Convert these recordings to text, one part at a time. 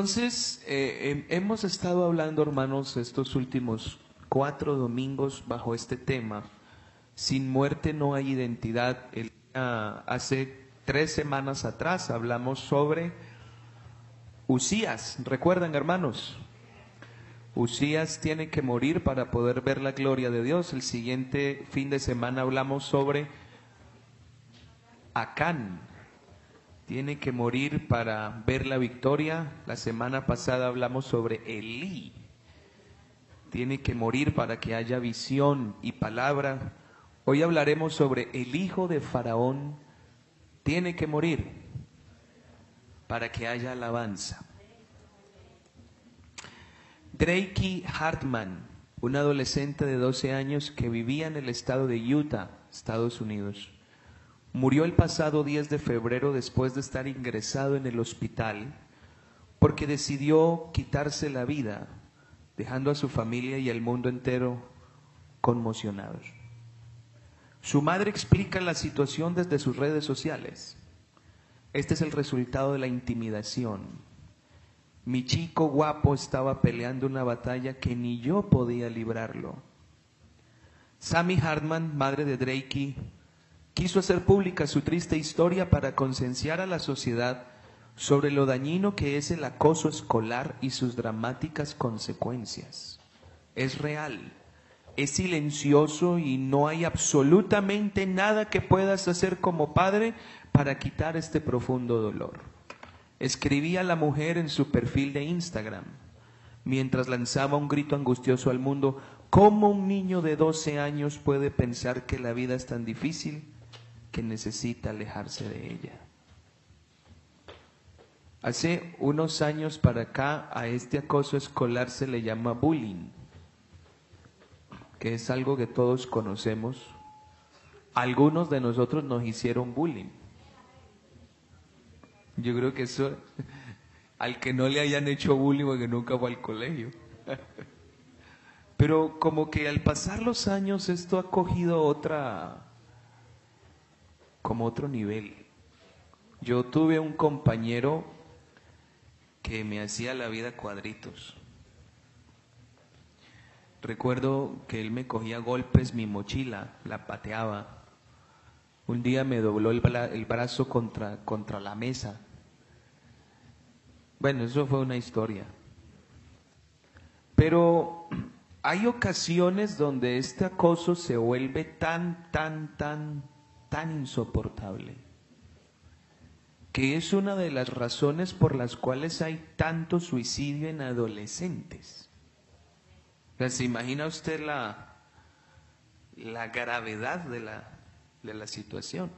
Entonces, eh, hemos estado hablando, hermanos, estos últimos cuatro domingos bajo este tema. Sin muerte no hay identidad. El, hace tres semanas atrás hablamos sobre Usías. ¿Recuerdan, hermanos? Usías tiene que morir para poder ver la gloria de Dios. El siguiente fin de semana hablamos sobre Acán, tiene que morir para ver la victoria. La semana pasada hablamos sobre Elí. Tiene que morir para que haya visión y palabra. Hoy hablaremos sobre el hijo de Faraón. Tiene que morir para que haya alabanza. Drakey Hartman, un adolescente de 12 años que vivía en el estado de Utah, Estados Unidos Murió el pasado 10 de febrero después de estar ingresado en el hospital porque decidió quitarse la vida, dejando a su familia y al mundo entero conmocionados. Su madre explica la situación desde sus redes sociales. Este es el resultado de la intimidación. Mi chico guapo estaba peleando una batalla que ni yo podía librarlo. Sammy Hartman, madre de Drakey, quiso hacer pública su triste historia para concienciar a la sociedad sobre lo dañino que es el acoso escolar y sus dramáticas consecuencias. Es real, es silencioso y no hay absolutamente nada que puedas hacer como padre para quitar este profundo dolor. Escribía la mujer en su perfil de Instagram, mientras lanzaba un grito angustioso al mundo, ¿cómo un niño de 12 años puede pensar que la vida es tan difícil? Que necesita alejarse de ella. Hace unos años para acá a este acoso escolar se le llama bullying, que es algo que todos conocemos. Algunos de nosotros nos hicieron bullying. Yo creo que eso, al que no le hayan hecho bullying o que nunca fue al colegio. Pero como que al pasar los años esto ha cogido otra, como otro nivel. Yo tuve un compañero que me hacía la vida cuadritos. Recuerdo que él me cogía golpes mi mochila, la pateaba. Un día me dobló el, brazo contra, contra la mesa. Bueno, eso fue una historia. Pero hay ocasiones donde este acoso se vuelve tan, tan, tan tan insoportable, que es una de las razones por las cuales hay tanto suicidio en adolescentes. ¿Se imagina usted la, la gravedad de la, de la situación?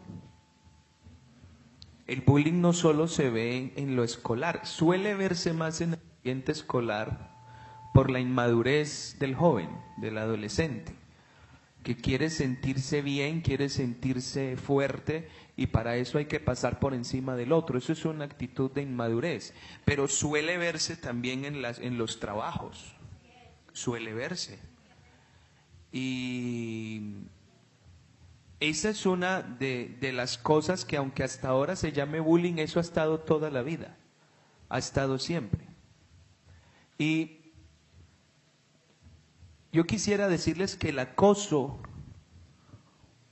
El bullying no solo se ve en lo escolar, suele verse más en el ambiente escolar por la inmadurez del joven, del adolescente que quiere sentirse bien, quiere sentirse fuerte y para eso hay que pasar por encima del otro. Eso es una actitud de inmadurez, pero suele verse también en, las, los trabajos, suele verse. Y esa es una de, de las cosas que aunque hasta ahora se llame bullying, eso ha estado toda la vida, ha estado siempre. Y yo quisiera decirles que el acoso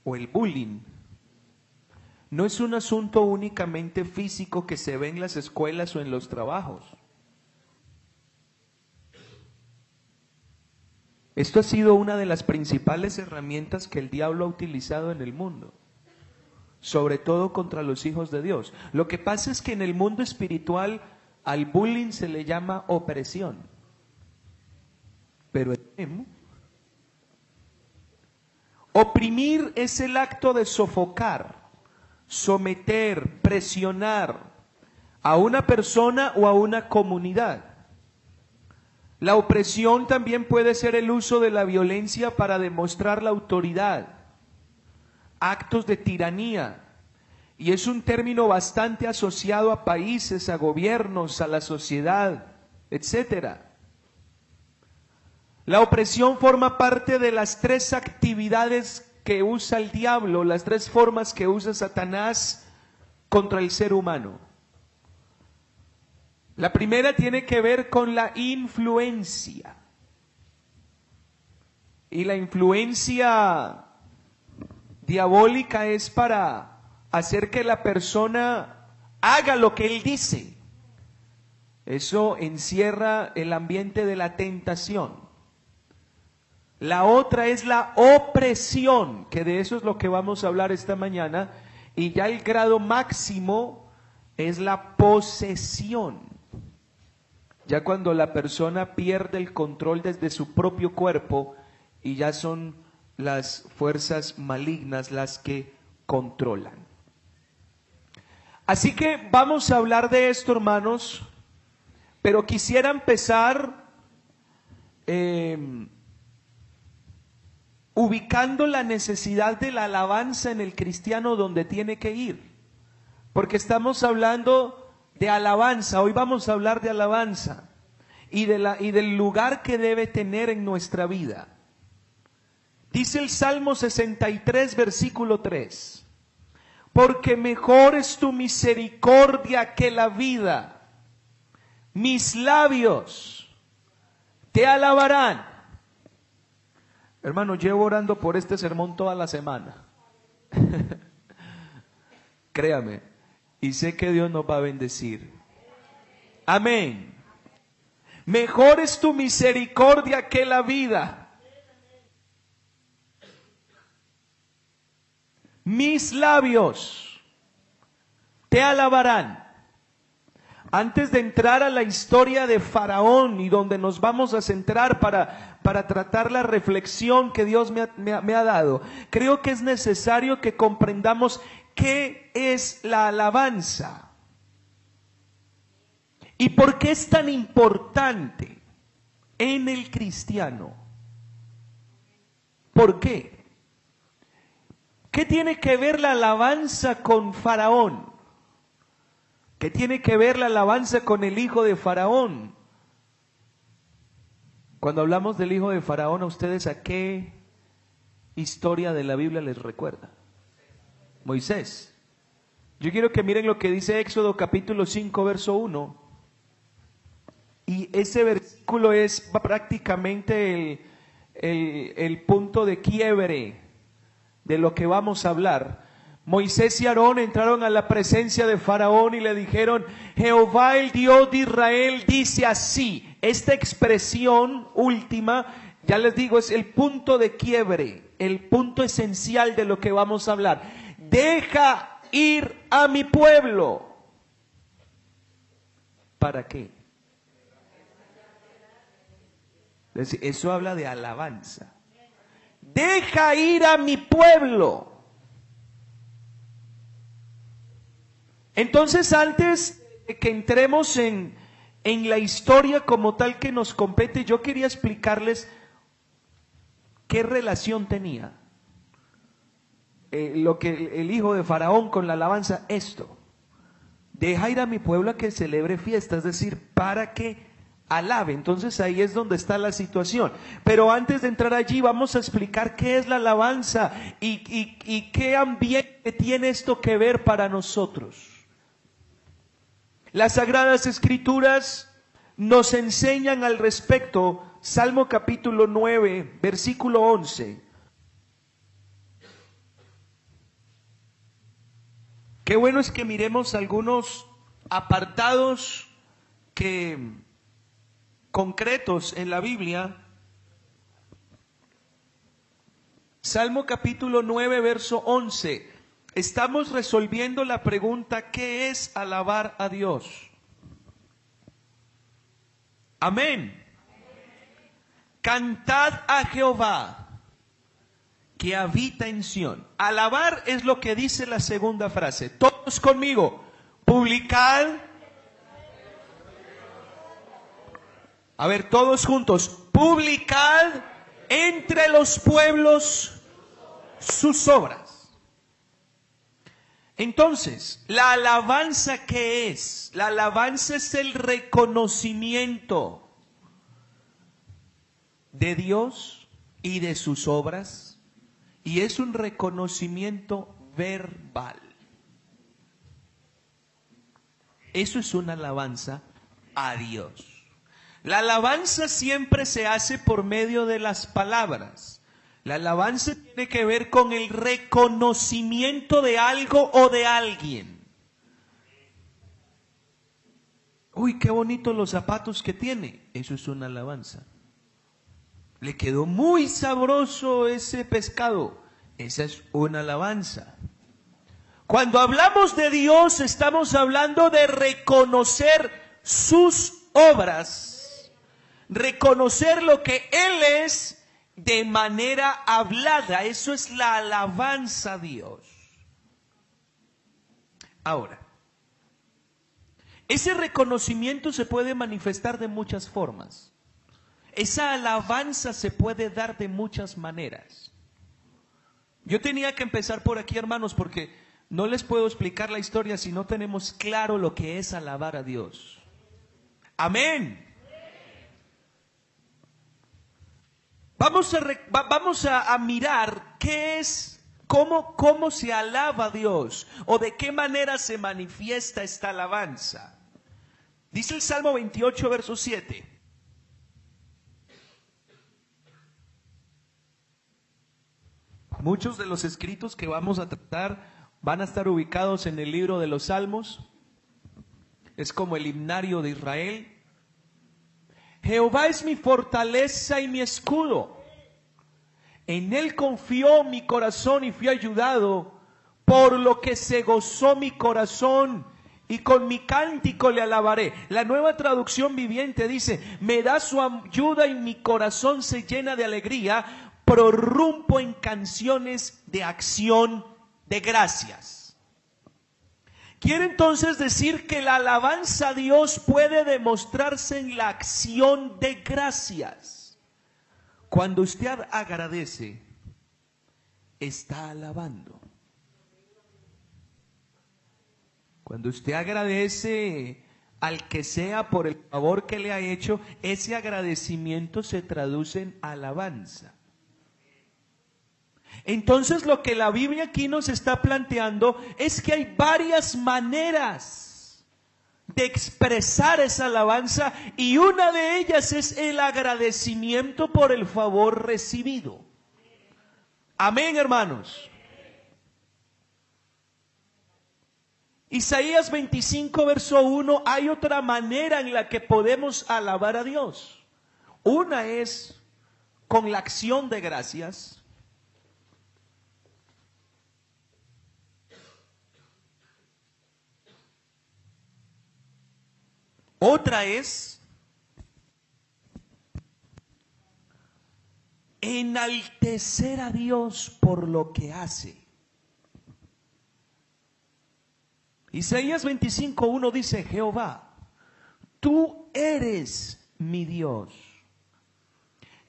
o el bullying no es un asunto únicamente físico que se ve en las escuelas o en los trabajos. Esto ha sido una de las principales herramientas que el diablo ha utilizado en el mundo, sobre todo contra los hijos de Dios. Lo que pasa es que en el mundo espiritual al bullying se le llama opresión. Pero oprimir es el acto de sofocar, someter, presionar a una persona o a una comunidad. La opresión también puede ser el uso de la violencia para demostrar la autoridad, actos de tiranía, y es un término bastante asociado a países, a gobiernos, a la sociedad, etcétera. La opresión forma parte de las tres actividades que usa el diablo, las tres formas que usa Satanás contra el ser humano. La primera tiene que ver con la influencia. Y la influencia diabólica es para hacer que la persona haga lo que él dice. Eso encierra el ambiente de la tentación. La otra es la opresión, que de eso es lo que vamos a hablar esta mañana. Y ya el grado máximo es la posesión. Ya cuando la persona pierde el control desde su propio cuerpo y ya son las fuerzas malignas las que controlan. Así que vamos a hablar de esto, hermanos, pero quisiera empezar em, ubicando la necesidad de la alabanza en el cristiano donde tiene que ir, porque estamos hablando de alabanza, hoy vamos a hablar de alabanza y, de la, y del lugar que debe tener en nuestra vida. Dice el Salmo 63, versículo 3, porque mejor es tu misericordia que la vida, mis labios te alabarán. Hermano, llevo orando por este sermón toda la semana. Créame, y sé que Dios nos va a bendecir. Amén. Mejor es tu misericordia que la vida mis labios te alabarán. Antes de entrar a la historia de Faraón y donde nos vamos a centrar para, para tratar la reflexión que Dios me me ha dado, creo que es necesario que comprendamos qué es la alabanza y por qué es tan importante en el cristiano. ¿Por qué? ¿Qué tiene que ver la alabanza con Faraón? ¿Qué tiene que ver la alabanza con el hijo de Faraón? Cuando hablamos del hijo de Faraón, ¿a ustedes a qué historia de la Biblia les recuerda? Moisés. Yo quiero que miren lo que dice Éxodo capítulo 5, verso 1. Y ese versículo es prácticamente el, punto de quiebre de lo que vamos a hablar. Moisés y Aarón entraron a la presencia de Faraón y le dijeron, Jehová el Dios de Israel dice así. Esta expresión última, ya les digo, es el punto de quiebre, el punto esencial de lo que vamos a hablar. Deja ir a mi pueblo. ¿Para qué? Eso habla de alabanza deja ir a mi pueblo. Entonces, antes de que entremos en, en la historia como tal que nos compete, yo quería explicarles qué relación tenía eh, lo que el hijo de Faraón con la alabanza, esto. Deja ir a mi pueblo a que celebre fiesta, es decir, para que alabe. Entonces ahí es donde está la situación. Pero antes de entrar allí vamos a explicar qué es la alabanza y, qué ambiente tiene esto que ver para nosotros. Las sagradas escrituras nos enseñan al respecto, Salmo capítulo 9, versículo 11. Qué bueno es que miremos algunos apartados que concretos en la Biblia. Salmo capítulo 9, verso 11. Estamos resolviendo la pregunta, ¿qué es alabar a Dios? Amén. Cantad a Jehová, que habita en Sión. Alabar es lo que dice la segunda frase. Todos conmigo. Publicad A ver, todos juntos. Publicad entre los pueblos sus obras. Entonces, la alabanza qué es? La alabanza es el reconocimiento de Dios y de sus obras y es un reconocimiento verbal. Eso es una alabanza a Dios. La alabanza siempre se hace por medio de las palabras. La alabanza tiene que ver con el reconocimiento de algo o de alguien. Uy, qué bonitos los zapatos que tiene. Eso es una alabanza. Le quedó muy sabroso ese pescado. Esa es una alabanza. Cuando hablamos de Dios estamos hablando de reconocer sus obras, reconocer lo que Él es de manera hablada. Eso es la alabanza a Dios. Ahora, ese reconocimiento se puede manifestar de muchas formas. Esa alabanza se puede dar de muchas maneras. Yo tenía que empezar por aquí, hermanos, porque no les puedo explicar la historia si no tenemos claro lo que es alabar a Dios. Amén. Vamos a, vamos a, mirar qué es, cómo, cómo se alaba a Dios o de qué manera se manifiesta esta alabanza. Dice el Salmo 28, verso 7. Muchos de los escritos que vamos a tratar van a estar ubicados en el libro de los Salmos. Es como el himnario de Israel. Jehová es mi fortaleza y mi escudo. En él confió mi corazón y fui ayudado, por lo que se gozó mi corazón y con mi cántico le alabaré. La nueva traducción viviente dice, me da su ayuda y mi corazón se llena de alegría prorrumpo en canciones de acción de gracias. Quiere entonces decir que la alabanza a Dios puede demostrarse en la acción de gracias. Cuando usted agradece, está alabando. Cuando usted agradece al que sea por el favor que le ha hecho, ese agradecimiento se traduce en alabanza. Entonces lo que la Biblia aquí nos está planteando es que hay varias maneras de expresar esa alabanza y una de ellas es el agradecimiento por el favor recibido. Amén, hermanos. Isaías 25, verso 1, hay otra manera en la que podemos alabar a Dios. Una es con la acción de gracias Otra es enaltecer a Dios por lo que hace. Isaías 25.1 dice, Jehová, tú eres mi Dios.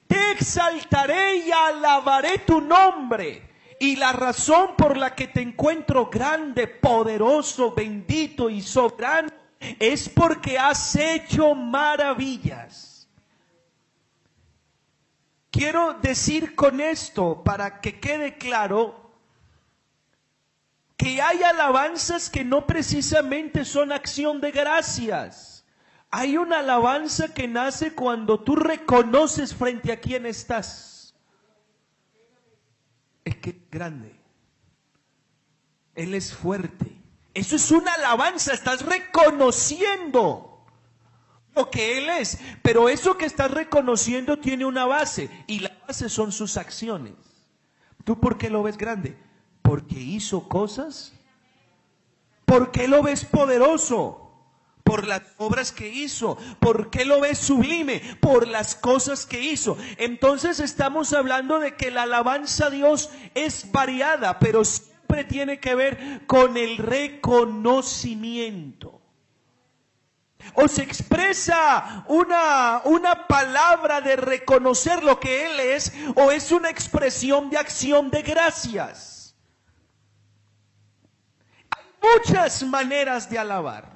Te exaltaré y alabaré tu nombre. Y la razón por la que te encuentro grande, poderoso, bendito y soberano es porque has hecho maravillas. Quiero decir con esto, para que quede claro, que hay alabanzas que no precisamente son acción de gracias. Hay una alabanza que nace cuando tú reconoces frente a quién estás. Es que grande. Él es fuerte. Eso es una alabanza, estás reconociendo lo que Él es. Pero eso que estás reconociendo tiene una base y la base son sus acciones. ¿Tú por qué lo ves grande? Porque hizo cosas. ¿Por qué lo ves poderoso? Por las obras que hizo. ¿Por qué lo ves sublime? Por las cosas que hizo. Entonces estamos hablando de que la alabanza a Dios es variada, pero tiene que ver con el reconocimiento. O se expresa una, una palabra de reconocer lo que Él es, o es una expresión de acción de gracias. Hay muchas maneras de alabar.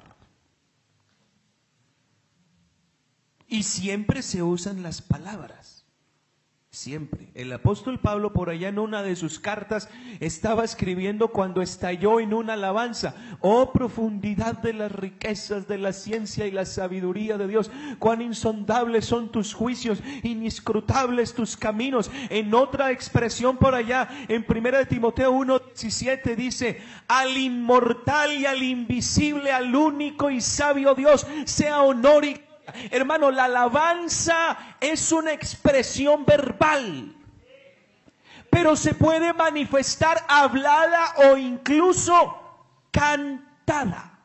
Y siempre se usan las palabras. Siempre. El apóstol Pablo por allá en una de sus cartas estaba escribiendo cuando estalló en una alabanza, oh profundidad de las riquezas de la ciencia y la sabiduría de Dios, cuán insondables son tus juicios, inescrutables tus caminos. En otra expresión por allá, en 1 Timoteo 1:17 dice, al inmortal y al invisible, al único y sabio Dios, sea honor y Hermano, la alabanza es una expresión verbal, pero se puede manifestar hablada o incluso cantada.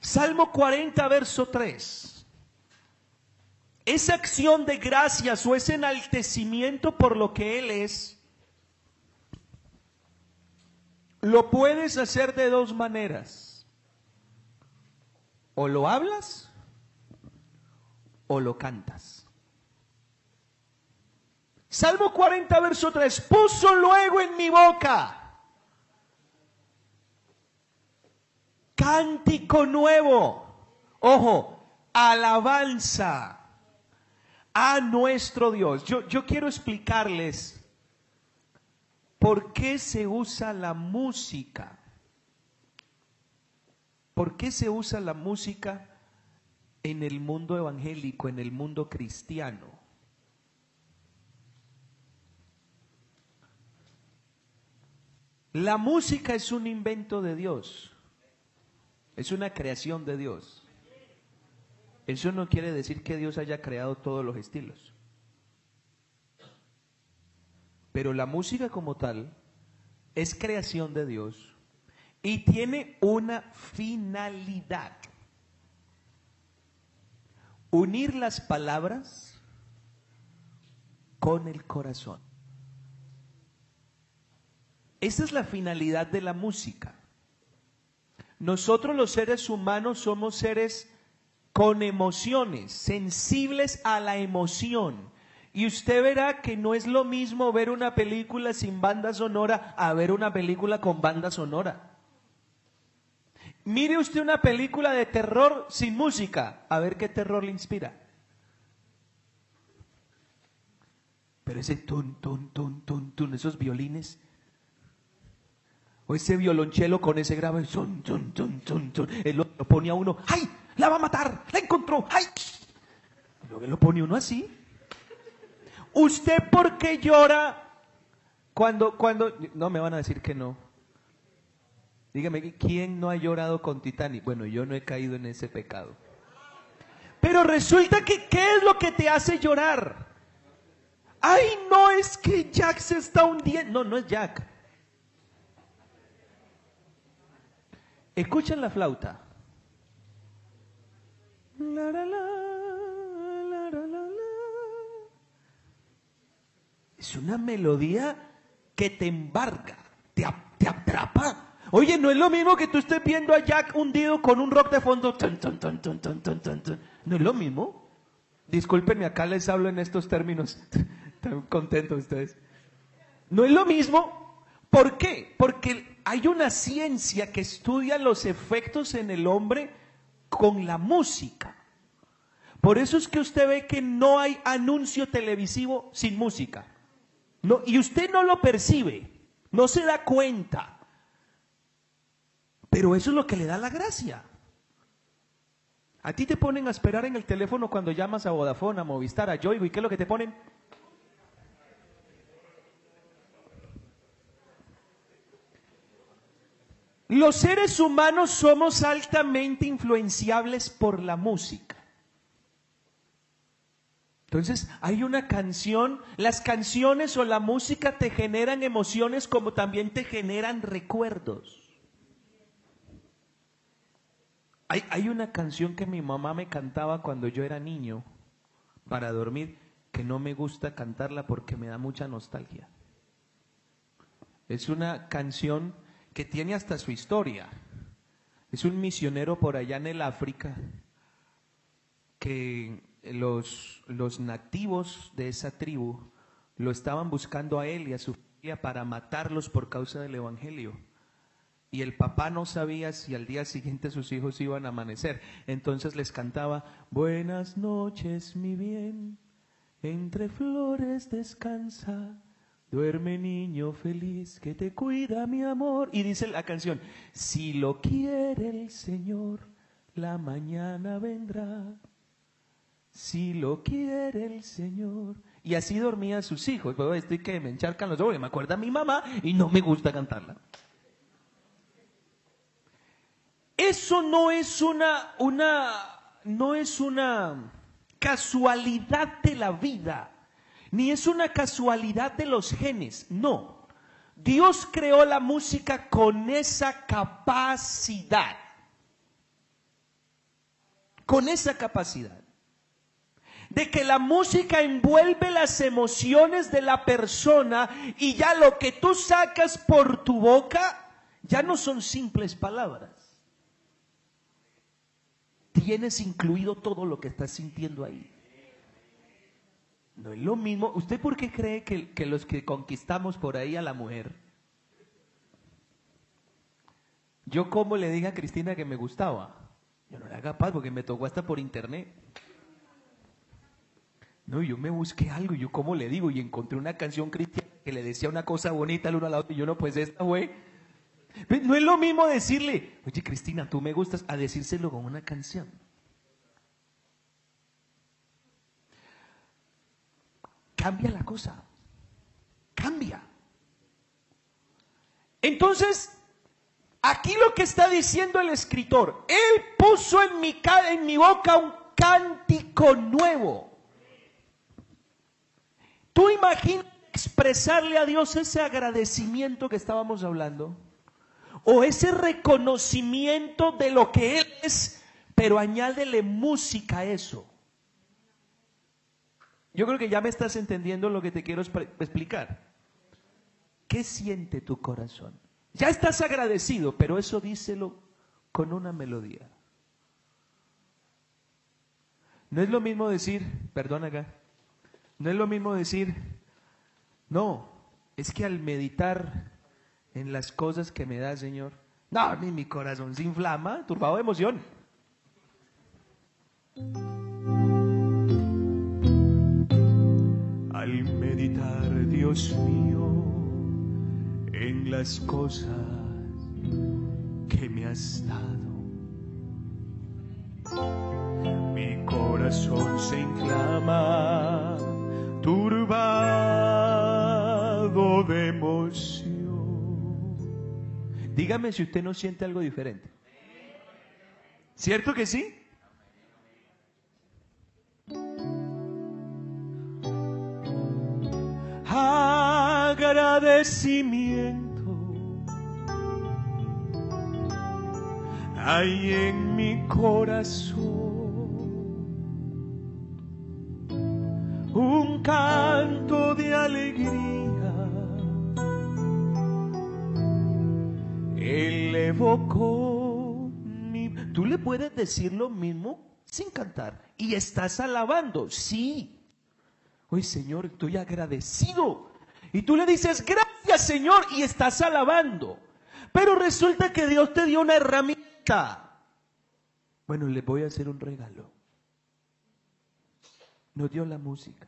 Salmo 40, verso 3. Esa acción de gracias o ese enaltecimiento por lo que Él es, lo puedes hacer de dos maneras o lo hablas o lo cantas. Salmo 40, verso 3, puso luego en mi boca cántico nuevo, ojo, alabanza a nuestro Dios. Yo, yo quiero explicarles por qué se usa la música ¿Por qué se usa la música en el mundo evangélico, en el mundo cristiano? La música es un invento de Dios, es una creación de Dios. Eso no quiere decir que Dios haya creado todos los estilos. Pero la música como tal es creación de Dios y tiene una finalidad. Unir las palabras con el corazón. Esa es la finalidad de la música. Nosotros los seres humanos somos seres con emociones, sensibles a la emoción. Y usted verá que no es lo mismo ver una película sin banda sonora a ver una película con banda sonora. Mire usted una película de terror sin música, a ver qué terror le inspira. Pero ese ton, ton, ton, ton, ton, esos violines, o ese violonchelo con ese grave, son, ton, ton, ton, ton, él lo, pone a uno, ¡ay! ¡La va a matar! ¡La encontró! ¡ay! Luego lo pone uno así. ¿Usted por qué llora cuando, cuando, no me van a decir que no? Dígame, ¿quién no ha llorado con Titanic? Bueno, yo no he caído en ese pecado. Pero resulta que, ¿qué es lo que te hace llorar? Ay, no, es que Jack se está hundiendo. No, no es Jack. Escuchen la flauta. es una melodía que te embarga, te, te atrapa. Oye, no es lo mismo que tú estés viendo a Jack hundido con un rock de fondo. no es lo mismo. Discúlpenme, acá les hablo en estos términos. Están contentos ustedes. No es lo mismo. ¿Por qué? Porque hay una ciencia que estudia los efectos en el hombre con la música. Por eso es que usted ve que no hay anuncio televisivo sin música. No, y usted no lo percibe, no se da cuenta. Pero eso es lo que le da la gracia. A ti te ponen a esperar en el teléfono cuando llamas a Vodafone, a Movistar, a Yoigo, ¿y qué es lo que te ponen? Los seres humanos somos altamente influenciables por la música. Entonces, hay una canción, las canciones o la música te generan emociones como también te generan recuerdos. Hay, una canción que mi mamá me cantaba cuando yo era niño para dormir que no me gusta cantarla porque me da mucha nostalgia. Es una canción que tiene hasta su historia. Es un misionero por allá en el África que los, los nativos de esa tribu lo estaban buscando a él y a su familia para matarlos por causa del Evangelio y el papá no sabía si al día siguiente sus hijos iban a amanecer. Entonces les cantaba, buenas noches, mi bien, Entre flores descansa, duerme niño feliz que te cuida mi amor. Y dice la canción, si lo quiere el Señor, la mañana vendrá. Si lo quiere el Señor. Y así dormían sus hijos. Pero estoy que me encharcan los ojos, me acuerda a mi mamá y no me gusta cantarla. Eso no es una, una, no es una casualidad de la vida, ni es una casualidad de los genes, no. Dios creó la música con esa capacidad, con esa capacidad de que la música envuelve las emociones de la persona y ya lo que tú sacas por tu boca ya no son simples palabras tienes incluido todo lo que estás sintiendo ahí. No es lo mismo. ¿Usted por qué cree que, los que conquistamos por ahí a la mujer? Yo como le dije a Cristina que me gustaba. Yo no era capaz porque me tocó hasta por internet. No, yo me busqué algo, yo como le digo, y encontré una canción cristiana que le decía una cosa bonita al uno al otro, y yo no, pues esta fue. No es lo mismo decirle, oye Cristina, tú me gustas, a decírselo con una canción. Cambia la cosa. Cambia. Entonces, aquí lo que está diciendo el escritor, él puso en mi, en mi boca un cántico nuevo. Tú imaginas expresarle a Dios ese agradecimiento que estábamos hablando o ese reconocimiento de lo que Él es, pero añádele música a eso. Yo creo que ya me estás entendiendo lo que te quiero explicar. ¿Qué siente tu corazón? Ya estás agradecido, pero eso díselo con una melodía. No es lo mismo decir, perdón acá, no es lo mismo decir, no, es que al meditar en las cosas que me da, Señor. No, ni mi corazón se inflama, turbado de emoción. Al meditar, Dios mío, en las cosas que me has dado, mi corazón se inflama, turbado de emoción. Dígame si usted no siente algo diferente. ¿Cierto que sí? Agradecimiento hay en mi corazón. Un canto de alegría Él evocó mi... Tú le puedes decir lo mismo sin cantar. Y estás alabando, sí. Oye, Señor, estoy agradecido. Y tú le dices, gracias, Señor, y estás alabando. Pero resulta que Dios te dio una herramienta. Bueno, le voy a hacer un regalo. Nos dio la música.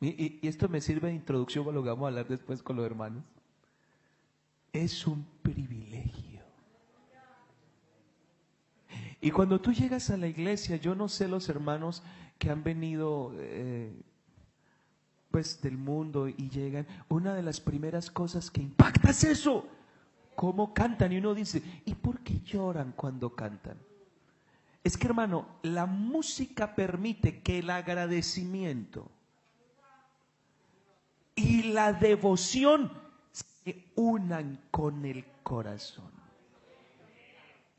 Y, y, esto me sirve de introducción a lo que vamos a hablar después con los hermanos es un privilegio. Y cuando tú llegas a la iglesia, yo no sé los hermanos que han venido eh, pues del mundo y llegan, una de las primeras cosas que impacta es eso, cómo cantan y uno dice, ¿y por qué lloran cuando cantan? Es que hermano, la música permite que el agradecimiento y la devoción se unan con el corazón.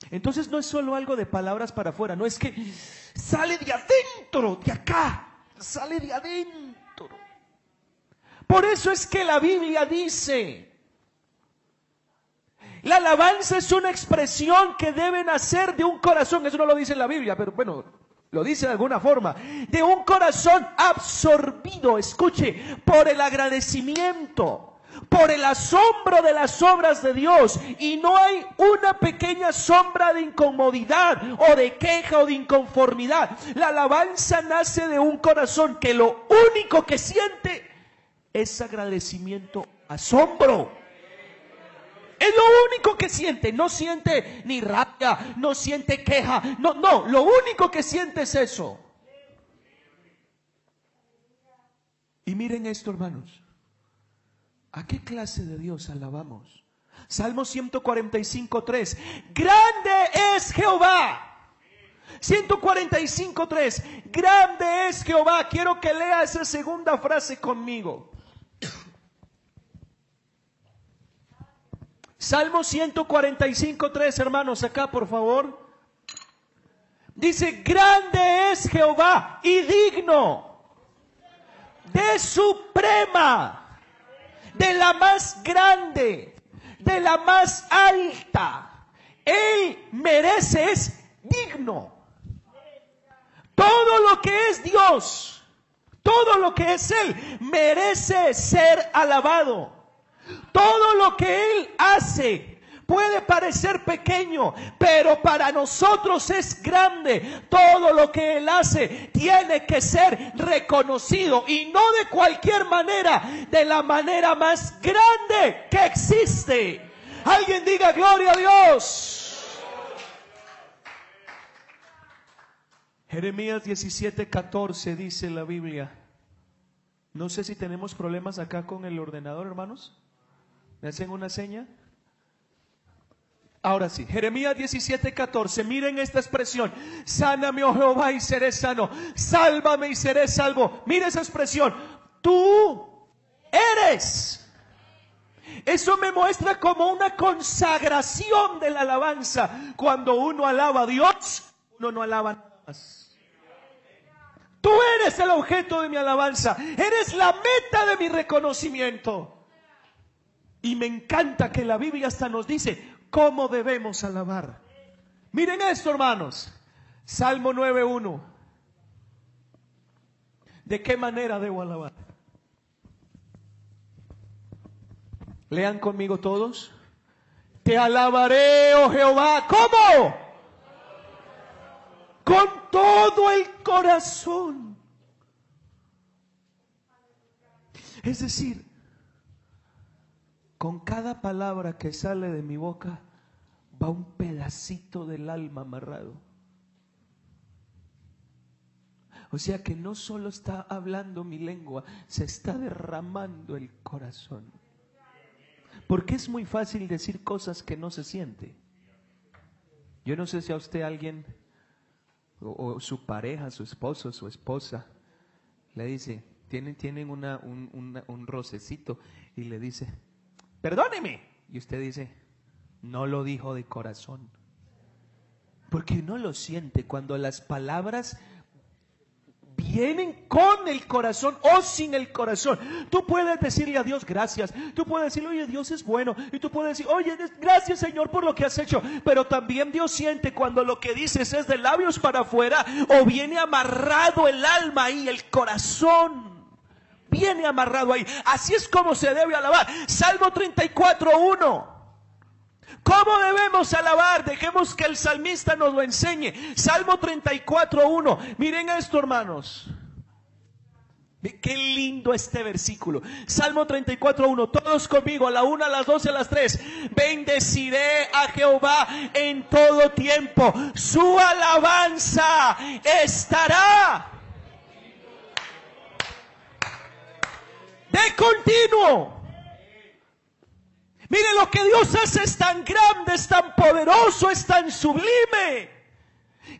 Entonces no es solo algo de palabras para afuera, no es que sale de adentro, de acá, sale de adentro. Por eso es que la Biblia dice, la alabanza es una expresión que debe nacer de un corazón, eso no lo dice en la Biblia, pero bueno, lo dice de alguna forma, de un corazón absorbido, escuche, por el agradecimiento por el asombro de las obras de Dios y no hay una pequeña sombra de incomodidad o de queja o de inconformidad. La alabanza nace de un corazón que lo único que siente es agradecimiento, asombro. Es lo único que siente, no siente ni rabia, no siente queja, no, no, lo único que siente es eso. Y miren esto, hermanos. ¿A qué clase de Dios alabamos? Salmo 145, 3. Grande es Jehová. 145, 3. Grande es Jehová. Quiero que lea esa segunda frase conmigo. Salmo 145, 3, hermanos, acá por favor. Dice, grande es Jehová y digno de suprema, de la más grande, de la más alta. Él merece, digno. Todo lo que es Dios, todo lo que es Él, merece ser alabado. Todo lo que Él hace puede parecer pequeño, pero para nosotros es grande. Todo lo que Él hace tiene que ser reconocido y no de cualquier manera, de la manera más grande que existe. Alguien diga gloria a Dios. Jeremías 17, 14 dice la Biblia. No sé si tenemos problemas acá con el ordenador, hermanos. ¿Me hacen una seña? Ahora sí, Jeremías 17, 14. Miren esta expresión. Sáname, oh Jehová, y seré sano. Sálvame y seré salvo. Mira esa expresión. Tú eres. Eso me muestra como una consagración de la alabanza. Cuando uno alaba a Dios, uno no alaba nada más. Tú eres el objeto de mi alabanza. Eres la meta de mi reconocimiento. Y me encanta que la Biblia hasta nos dice cómo debemos alabar. Miren esto, hermanos. Salmo 9.1. ¿De qué manera debo alabar? Lean conmigo todos. Te alabaré, oh Jehová. ¿Cómo? Con todo el corazón. Es decir, con cada palabra que sale de mi boca va un pedacito del alma amarrado. O sea que no solo está hablando mi lengua, se está derramando el corazón. Porque es muy fácil decir cosas que no se siente. Yo no sé si a usted alguien, o, su pareja, su esposo, su esposa, le dice, tienen, tienen una, un, un rocecito y le dice, perdóneme. Y usted dice, no lo dijo de corazón. Porque no lo siente cuando las palabras vienen con el corazón o sin el corazón. Tú puedes decirle a Dios gracias. Tú puedes decirle, oye, Dios es bueno. Y tú puedes decir, oye, gracias Señor por lo que has hecho. Pero también Dios siente cuando lo que dices es de labios para afuera o viene amarrado el alma y el corazón viene amarrado ahí. Así es como se debe alabar. Salmo 34, 1. ¿Cómo debemos alabar? Dejemos que el salmista nos lo enseñe. Salmo 34, 1. Miren esto, hermanos. Qué lindo este versículo. Salmo 34, 1. Todos conmigo, a la una, a las dos, a las tres. Bendeciré a Jehová en todo tiempo. Su alabanza estará de continuo. Mire lo que Dios hace es tan grande, es tan poderoso, es tan sublime,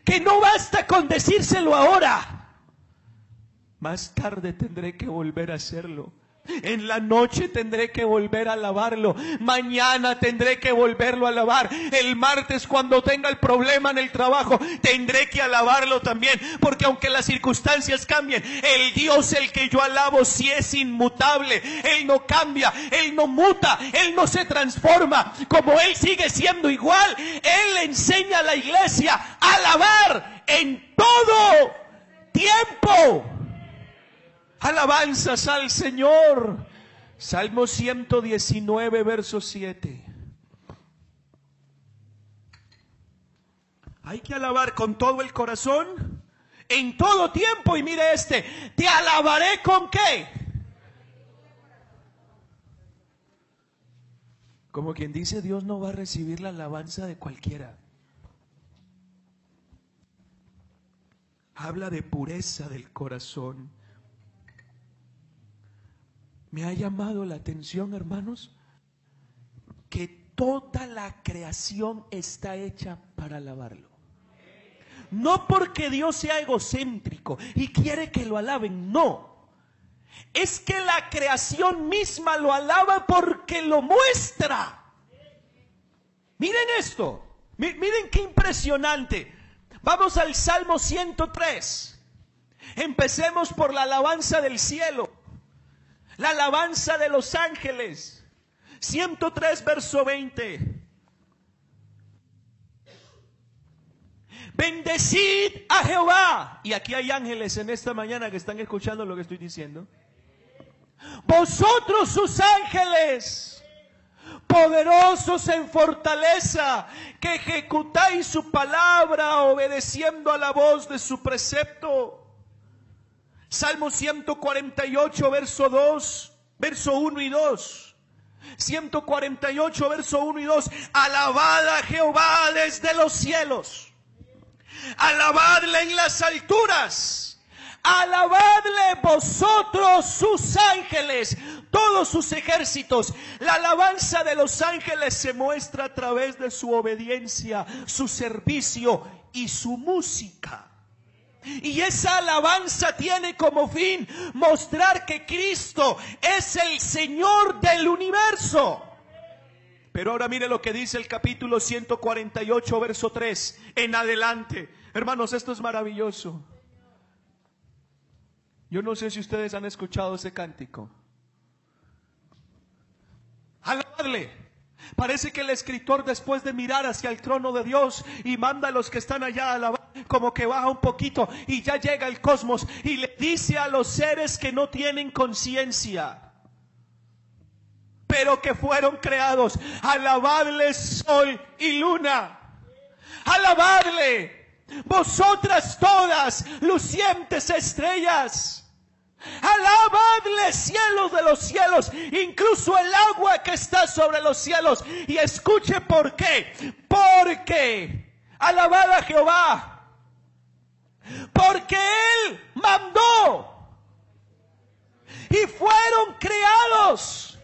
que no basta con decírselo ahora. Más tarde tendré que volver a hacerlo. En la noche tendré que volver a alabarlo. Mañana tendré que volverlo a alabar. El martes cuando tenga el problema en el trabajo tendré que alabarlo también. Porque aunque las circunstancias cambien, el Dios el que yo alabo si es inmutable. Él no cambia, Él no muta, Él no se transforma. Como Él sigue siendo igual, Él enseña a la iglesia a alabar en todo tiempo alabanzas al Señor. Salmo 119, verso 7. Hay que alabar con todo el corazón, en todo tiempo. Y mire este, te alabaré con qué. Como quien dice, Dios no va a recibir la alabanza de cualquiera. Habla de pureza del corazón. Me ha llamado la atención, hermanos, que toda la creación está hecha para alabarlo. No porque Dios sea egocéntrico y quiere que lo alaben, no. Es que la creación misma lo alaba porque lo muestra. Miren esto, miren qué impresionante. Vamos al Salmo 103. Empecemos por la alabanza del cielo, la alabanza de los ángeles. 103, verso 20. Bendecid a Jehová. Y aquí hay ángeles en esta mañana que están escuchando lo que estoy diciendo. Vosotros sus ángeles, poderosos en fortaleza, que ejecutáis su palabra obedeciendo a la voz de su precepto. Salmo 148, verso 2, verso 1 y 2. 148, verso 1 y 2. Alabad a Jehová desde los cielos. Alabadle en las alturas Alabadle vosotros sus ángeles, todos sus ejércitos. La alabanza de los ángeles se muestra a través de su obediencia, su servicio y su música. Y esa alabanza tiene como fin mostrar que Cristo es el Señor del universo. Pero ahora mire lo que dice el capítulo 148, verso 3 en adelante. Hermanos, esto es maravilloso. Yo no sé si ustedes han escuchado ese cántico. Alabarle. Parece que el escritor después de mirar hacia el trono de Dios y manda a los que están allá a alabar, como que baja un poquito y ya llega el cosmos y le dice a los seres que no tienen conciencia, pero que fueron creados, alabadle sol y luna, alabadle vosotras todas, lucientes estrellas. Alabadle cielos de los cielos, incluso el agua que está sobre los cielos. Y escuche por qué. Porque alabad a Jehová. Porque Él mandó. Y fueron creados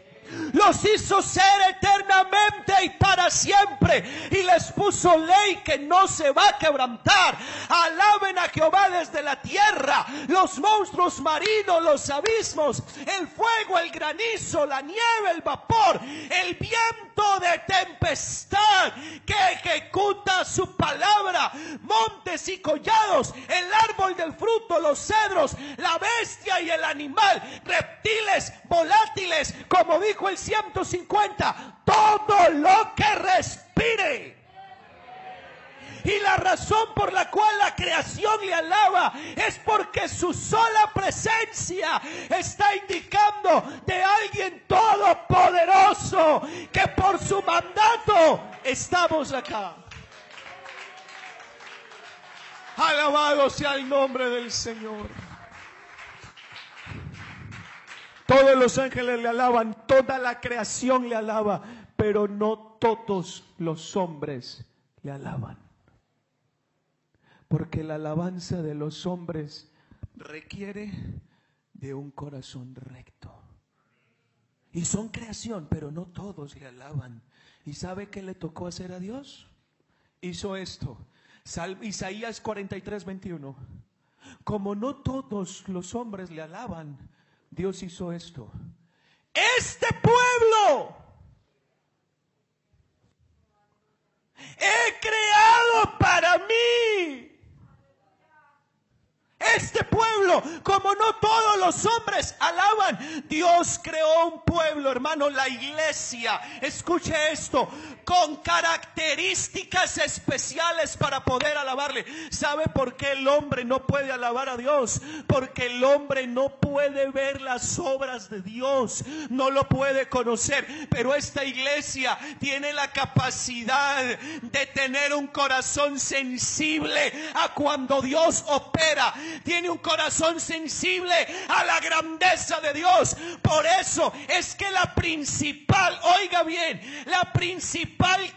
los hizo ser eternamente y para siempre. Y les puso ley que no se va a quebrantar. Alaben a Jehová desde la tierra, los monstruos marinos, los abismos, el fuego, el granizo, la nieve, el vapor, el viento de tempestad que ejecuta su palabra, montes y collados, el árbol del fruto, los cedros, la bestia y el animal, reptiles, volátiles, como dijo el 150, todo lo que respire. Y la razón por la cual la creación le alaba es porque su sola presencia está indicando de alguien todopoderoso que por su mandato estamos acá. Alabado sea el nombre del Señor. Todos los ángeles le alaban, toda la creación le alaba, pero no todos los hombres le alaban. Porque la alabanza de los hombres requiere de un corazón recto. Y son creación, pero no todos le alaban. ¿Y sabe qué le tocó hacer a Dios? Hizo esto. Isaías 43, 21. Como no todos los hombres le alaban, Dios hizo esto. Este pueblo he creado para mí. Este pueblo, como no todos los hombres alaban, Dios creó un pueblo, hermano, la iglesia. Escuche esto, con características especiales para poder alabarle. ¿Sabe por qué el hombre no puede alabar a Dios? Porque el hombre no puede ver las obras de Dios, no lo puede conocer. Pero esta iglesia tiene la capacidad de tener un corazón sensible a cuando Dios opera. Tiene un corazón sensible a la grandeza de Dios. Por eso es que la principal, oiga bien, la principal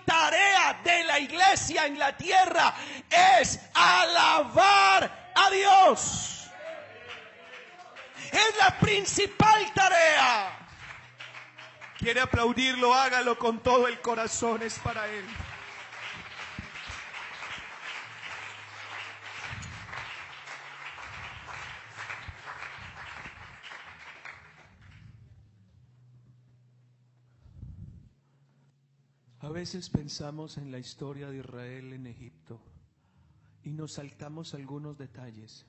tarea de la iglesia en la tierra es alabar a Dios. Es la principal tarea. Quiere aplaudirlo, hágalo con todo el corazón, es para Él. A veces pensamos en la historia de Israel en Egipto y nos saltamos algunos detalles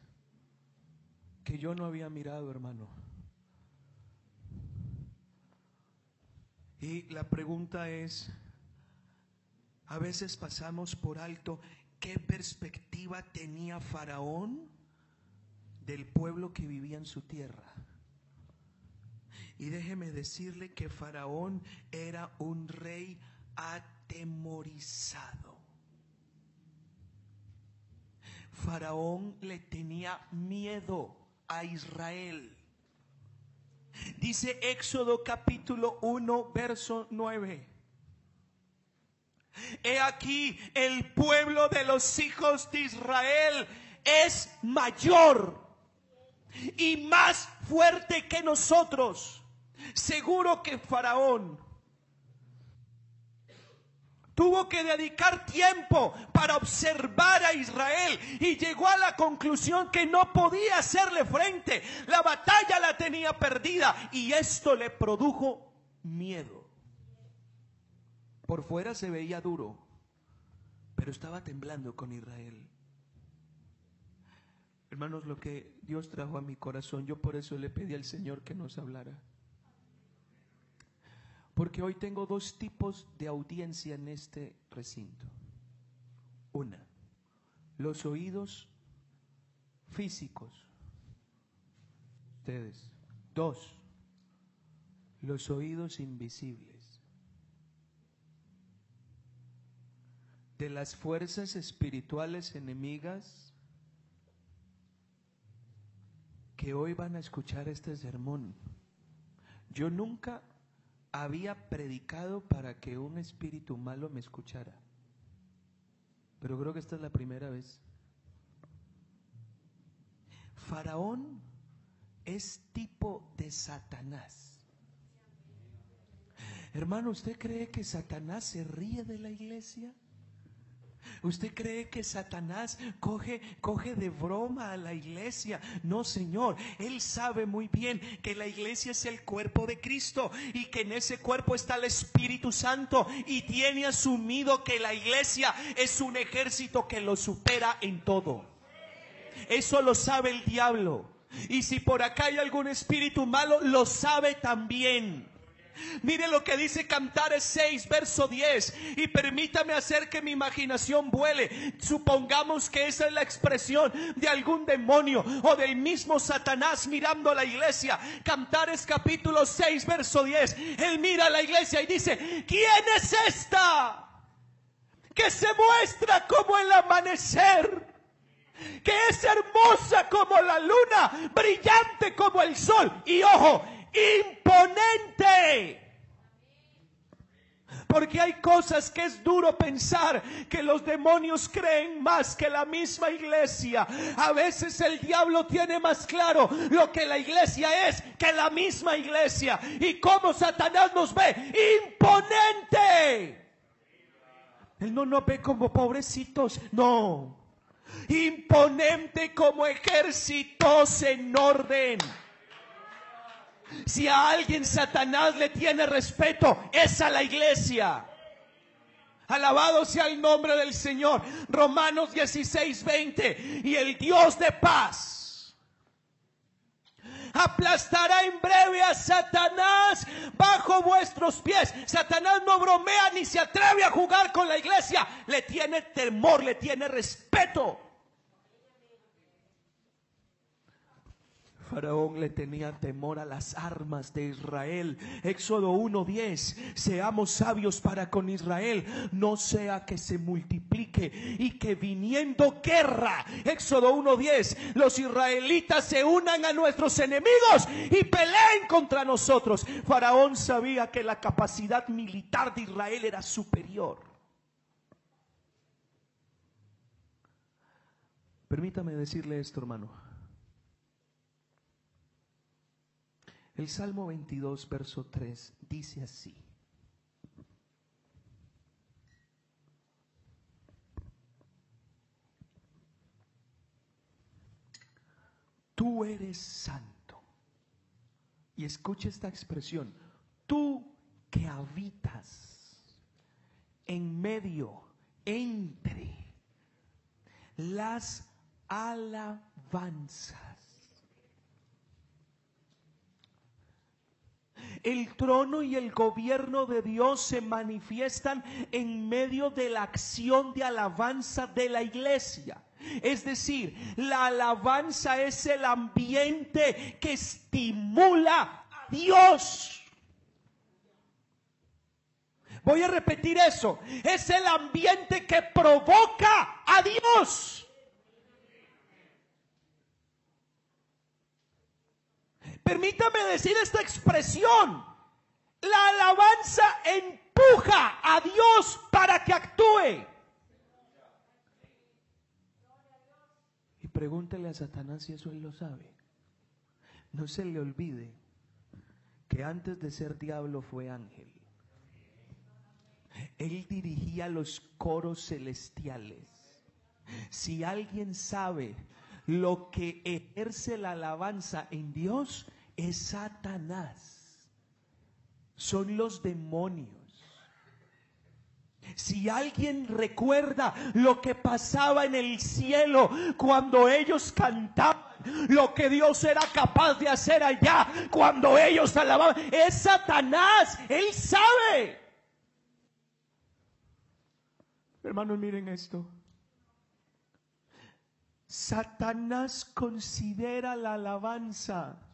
que yo no había mirado, hermano. Y la pregunta es, a veces pasamos por alto qué perspectiva tenía Faraón del pueblo que vivía en su tierra. Y déjeme decirle que Faraón era un rey atemorizado. Faraón le tenía miedo a Israel. Dice Éxodo capítulo 1, verso 9. He aquí el pueblo de los hijos de Israel es mayor y más fuerte que nosotros. Seguro que Faraón tuvo que dedicar tiempo para observar a Israel y llegó a la conclusión que no podía hacerle frente. La batalla la tenía perdida y esto le produjo miedo. Por fuera se veía duro, pero estaba temblando con Israel. Hermanos, lo que Dios trajo a mi corazón, yo por eso le pedí al Señor que nos hablara. Porque hoy tengo dos tipos de audiencia en este recinto. Una, los oídos físicos. Ustedes. Dos, los oídos invisibles. De las fuerzas espirituales enemigas que hoy van a escuchar este sermón. Yo nunca había predicado para que un espíritu malo me escuchara. Pero creo que esta es la primera vez. Faraón es tipo de Satanás. Hermano, ¿usted cree que Satanás se ríe de la iglesia? ¿Usted cree que Satanás coge, coge de broma a la iglesia? No, Señor. Él sabe muy bien que la iglesia es el cuerpo de Cristo y que en ese cuerpo está el Espíritu Santo y tiene asumido que la iglesia es un ejército que lo supera en todo. Eso lo sabe el diablo. Y si por acá hay algún espíritu malo, lo sabe también. Mire lo que dice Cantares 6, verso 10. Y permítame hacer que mi imaginación vuele. Supongamos que esa es la expresión de algún demonio o del mismo Satanás mirando a la iglesia. Cantares capítulo 6, verso 10. Él mira a la iglesia y dice, ¿quién es esta? Que se muestra como el amanecer que es hermosa como la luna, brillante como el sol. Y ojo, imponente. Porque hay cosas que es duro pensar que los demonios creen más que la misma iglesia. A veces el diablo tiene más claro lo que la iglesia es que la misma iglesia. Y cómo Satanás nos ve imponente. Él no nos ve como pobrecitos, no. Imponente como ejércitos en orden. Si a alguien Satanás le tiene respeto, es a la iglesia. Alabado sea el nombre del Señor. Romanos 16, 20. Y el Dios de paz aplastará en breve a Satanás bajo vuestros pies. Satanás no bromea ni se atreve a jugar con la iglesia. Le tiene temor, le tiene respeto. Faraón le tenía temor a las armas de Israel. Éxodo 1:10. Seamos sabios para con Israel, no sea que se multiplique y que viniendo guerra, Éxodo 1:10, los israelitas se unan a nuestros enemigos y peleen contra nosotros. Faraón sabía que la capacidad militar de Israel era superior. Permítame decirle esto, hermano. El Salmo 22, verso 3 dice así. Tú eres santo. Y escucha esta expresión. Tú que habitas en medio, entre las alabanzas El trono y el gobierno de Dios se manifiestan en medio de la acción de alabanza de la iglesia. Es decir, la alabanza es el ambiente que estimula a Dios. Voy a repetir eso. Es el ambiente que provoca a Dios. Permítame decir esta expresión. La alabanza empuja a Dios para que actúe. Y pregúntele a Satanás si eso él lo sabe. No se le olvide que antes de ser diablo fue ángel. Él dirigía los coros celestiales. Si alguien sabe lo que ejerce la alabanza en Dios, es Satanás, son los demonios. Si alguien recuerda lo que pasaba en el cielo cuando ellos cantaban, lo que Dios era capaz de hacer allá cuando ellos alababan, es Satanás, él sabe. Hermanos, miren esto. Satanás considera la alabanza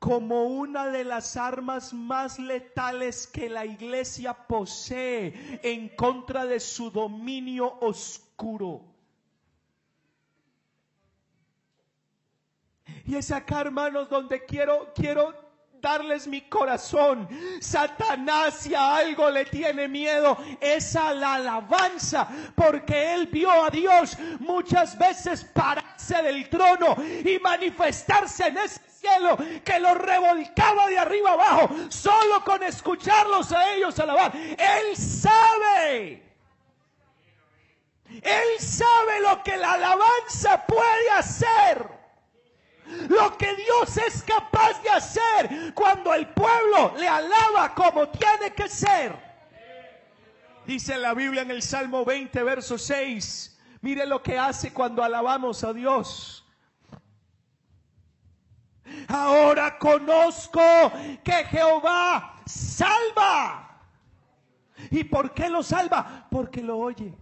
como una de las armas más letales que la iglesia posee en contra de su dominio oscuro. Y es acá, hermanos, donde quiero, quiero darles mi corazón. Satanás si algo le tiene miedo es a la alabanza, porque él vio a Dios muchas veces pararse del trono y manifestarse en ese cielo que los revolcaba de arriba abajo, solo con escucharlos a ellos alabar. Él sabe. Él sabe lo que la alabanza puede hacer. Lo que Dios es capaz de hacer cuando el pueblo le alaba como tiene que ser. Dice la Biblia en el Salmo 20, verso 6. Mire lo que hace cuando alabamos a Dios. Ahora conozco que Jehová salva. ¿Y por qué lo salva? Porque lo oye.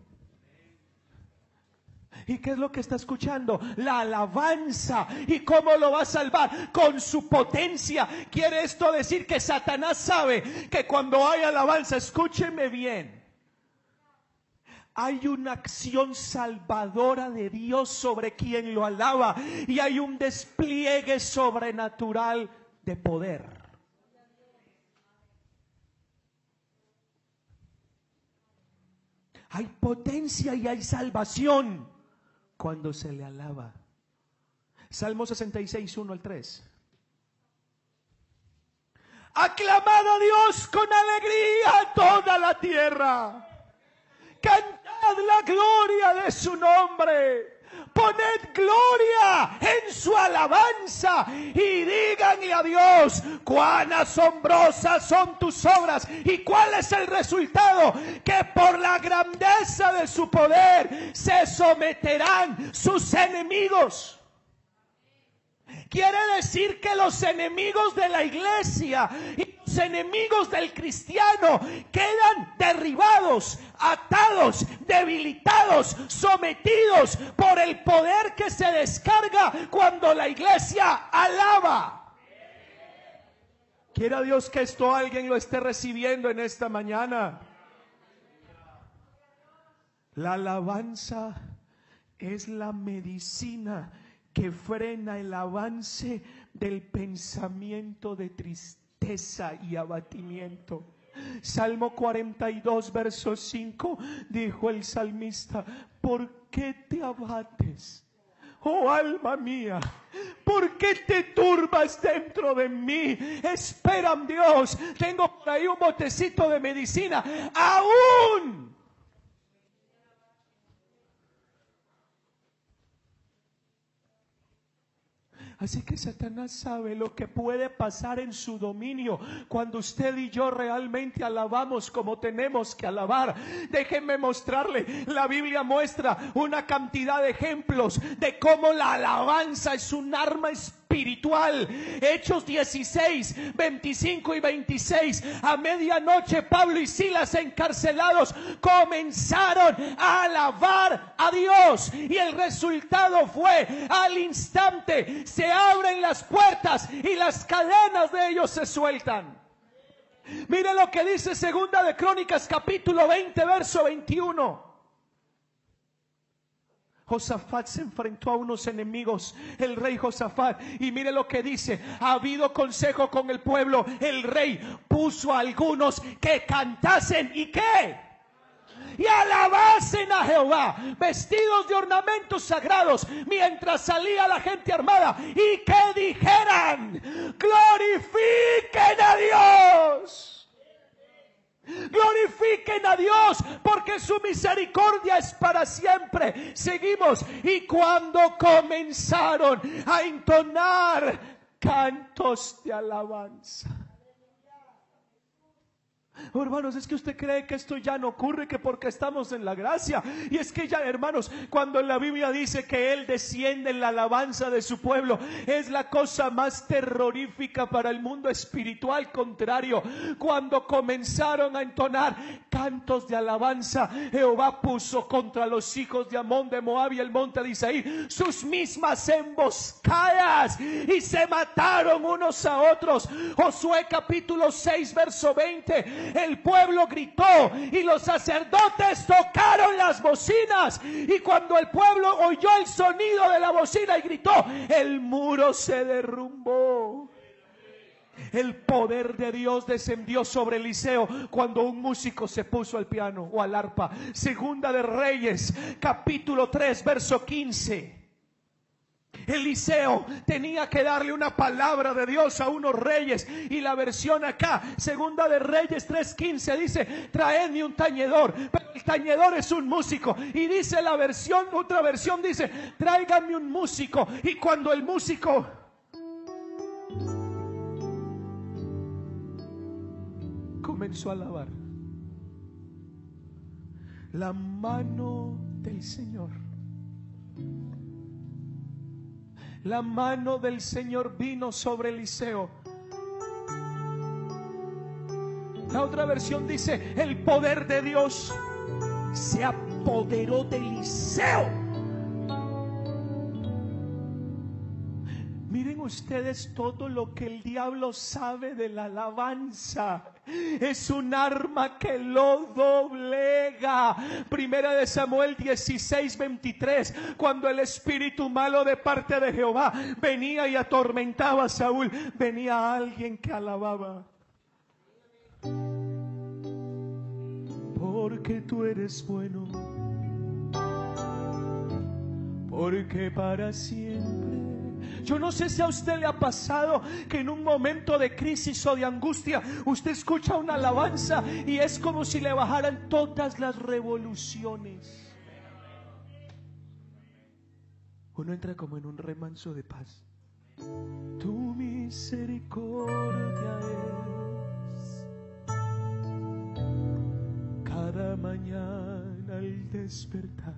¿Y qué es lo que está escuchando? La alabanza. ¿Y cómo lo va a salvar? Con su potencia. Quiere esto decir que Satanás sabe que cuando hay alabanza, escúcheme bien hay una acción salvadora de Dios sobre quien lo alaba y hay un despliegue sobrenatural de poder. Hay potencia y hay salvación cuando se le alaba. Salmo 66, 1 al 3. Aclamad a Dios con alegría toda la tierra. Cantad la gloria de su nombre. Poned gloria en su alabanza y díganle a Dios cuán asombrosas son tus obras y cuál es el resultado que por la grandeza de su poder se someterán sus enemigos. Quiere decir que los enemigos de la iglesia y enemigos del cristiano quedan derribados, atados, debilitados, sometidos por el poder que se descarga cuando la iglesia alaba. Quiera Dios que esto alguien lo esté recibiendo en esta mañana. La alabanza es la medicina que frena el avance del pensamiento de tristeza y abatimiento. Salmo 42, verso 5, dijo el salmista, ¿por qué te abates? Oh alma mía, ¿por qué te turbas dentro de mí? Espera, Dios, tengo por ahí un botecito de medicina, aún Así que Satanás sabe lo que puede pasar en su dominio cuando usted y yo realmente alabamos como tenemos que alabar. Déjenme mostrarle, la Biblia muestra una cantidad de ejemplos de cómo la alabanza es un arma espiritual espiritual. Hechos 16, 25 y 26. A medianoche Pablo y Silas encarcelados comenzaron a alabar a Dios. Y el resultado fue al instante se abren las puertas y las cadenas de ellos se sueltan. Mire lo que dice segunda de Crónicas capítulo 20 verso 21. Josafat se enfrentó a unos enemigos, el rey Josafat. Y mire lo que dice, ha habido consejo con el pueblo. El rey puso a algunos que cantasen y qué. Y alabasen a Jehová, vestidos de ornamentos sagrados, mientras salía la gente armada. Y que dijeran, glorifiquen a Dios. Glorifiquen a Dios porque su misericordia es para siempre. Seguimos. Y cuando comenzaron a entonar cantos de alabanza. Hermanos, es que usted cree que esto ya no ocurre que porque estamos en la gracia. Y es que ya, hermanos, cuando la Biblia dice que Él desciende en la alabanza de su pueblo, es la cosa más terrorífica para el mundo espiritual contrario. Cuando comenzaron a entonar cantos de alabanza, Jehová puso contra los hijos de Amón, de Moab y el monte de Isaí sus mismas emboscadas y se mataron unos a otros. Josué capítulo 6, verso 20 el pueblo gritó y los sacerdotes tocaron las bocinas. Y cuando el pueblo oyó el sonido de la bocina y gritó, el muro se derrumbó. El poder de Dios descendió sobre Eliseo cuando un músico se puso al piano o al arpa. Segunda de Reyes, capítulo 3, verso 15. Eliseo tenía que darle una palabra de Dios a unos reyes. Y la versión acá, segunda de Reyes 3:15 dice, traedme un tañedor, pero el tañedor es un músico. Y dice la versión, otra versión dice, tráiganme un músico y cuando el músico comenzó a alabar, la mano del Señor la mano del Señor vino sobre Eliseo. La otra versión dice, el poder de Dios se apoderó de Eliseo. Ustedes todo lo que el diablo sabe de la alabanza. Es un arma que lo doblega. Primera de Samuel 16, 23. Cuando el espíritu malo de parte de Jehová venía y atormentaba a Saúl, venía alguien que alababa. Porque tú eres bueno. Porque para siempre yo no sé si a usted le ha pasado que en un momento de crisis o de angustia usted escucha una alabanza y es como si le bajaran todas las revoluciones. Uno entra como en un remanso de paz. Tu misericordia es cada mañana al despertar.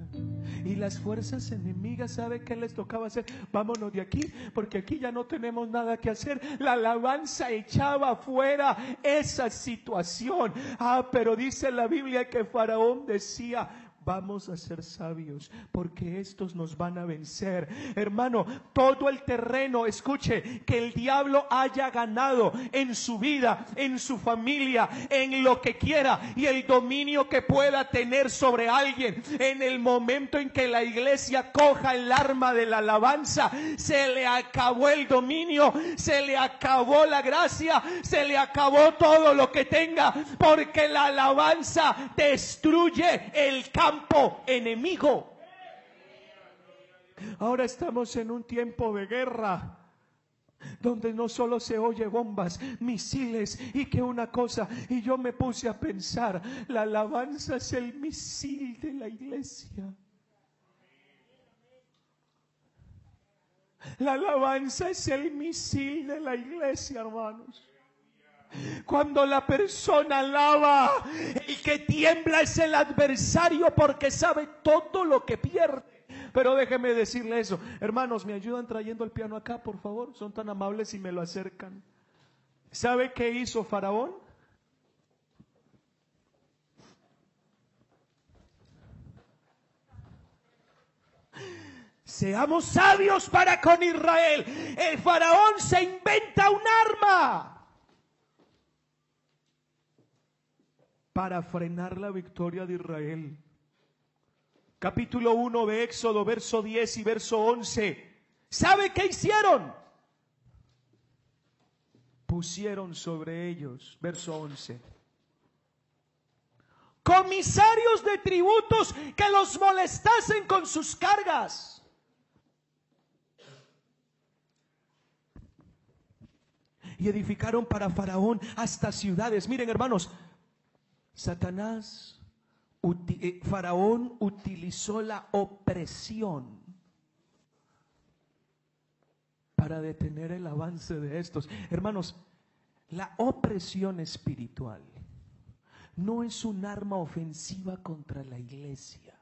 Y las fuerzas enemigas, ¿sabe qué les tocaba hacer? Vámonos de aquí, porque aquí ya no tenemos nada que hacer. La alabanza echaba fuera esa situación. Ah, pero dice la Biblia que Faraón decía, vamos a ser sabios porque estos nos van a vencer. Hermano, todo el terreno, escuche, que el diablo haya ganado en su vida, en su familia, en lo que quiera y el dominio que pueda tener sobre alguien en el momento en que la iglesia coja el arma de la alabanza, se le acabó el dominio, se le acabó la gracia, se le acabó todo lo que tenga porque la alabanza destruye el campo enemigo. Ahora estamos en un tiempo de guerra donde no solo se oye bombas, misiles y que una cosa, y yo me puse a pensar, la alabanza es el misil de la iglesia. La alabanza es el misil de la iglesia, hermanos. Cuando la persona alaba, el que tiembla es el adversario porque sabe todo lo que pierde. Pero déjeme decirle eso. Hermanos, ¿me ayudan trayendo el piano acá, por favor? Son tan amables y me lo acercan. ¿Sabe qué hizo Faraón? Seamos sabios para con Israel. El faraón se inventa un arma. Para frenar la victoria de Israel. Capítulo 1 de Éxodo, verso 10 y verso 11. ¿Sabe qué hicieron? Pusieron sobre ellos, verso 11, comisarios de tributos que los molestasen con sus cargas. Y edificaron para Faraón hasta ciudades. Miren hermanos, Satanás, eh, Faraón utilizó la opresión para detener el avance de estos. Hermanos, la opresión espiritual no es un arma ofensiva contra la iglesia.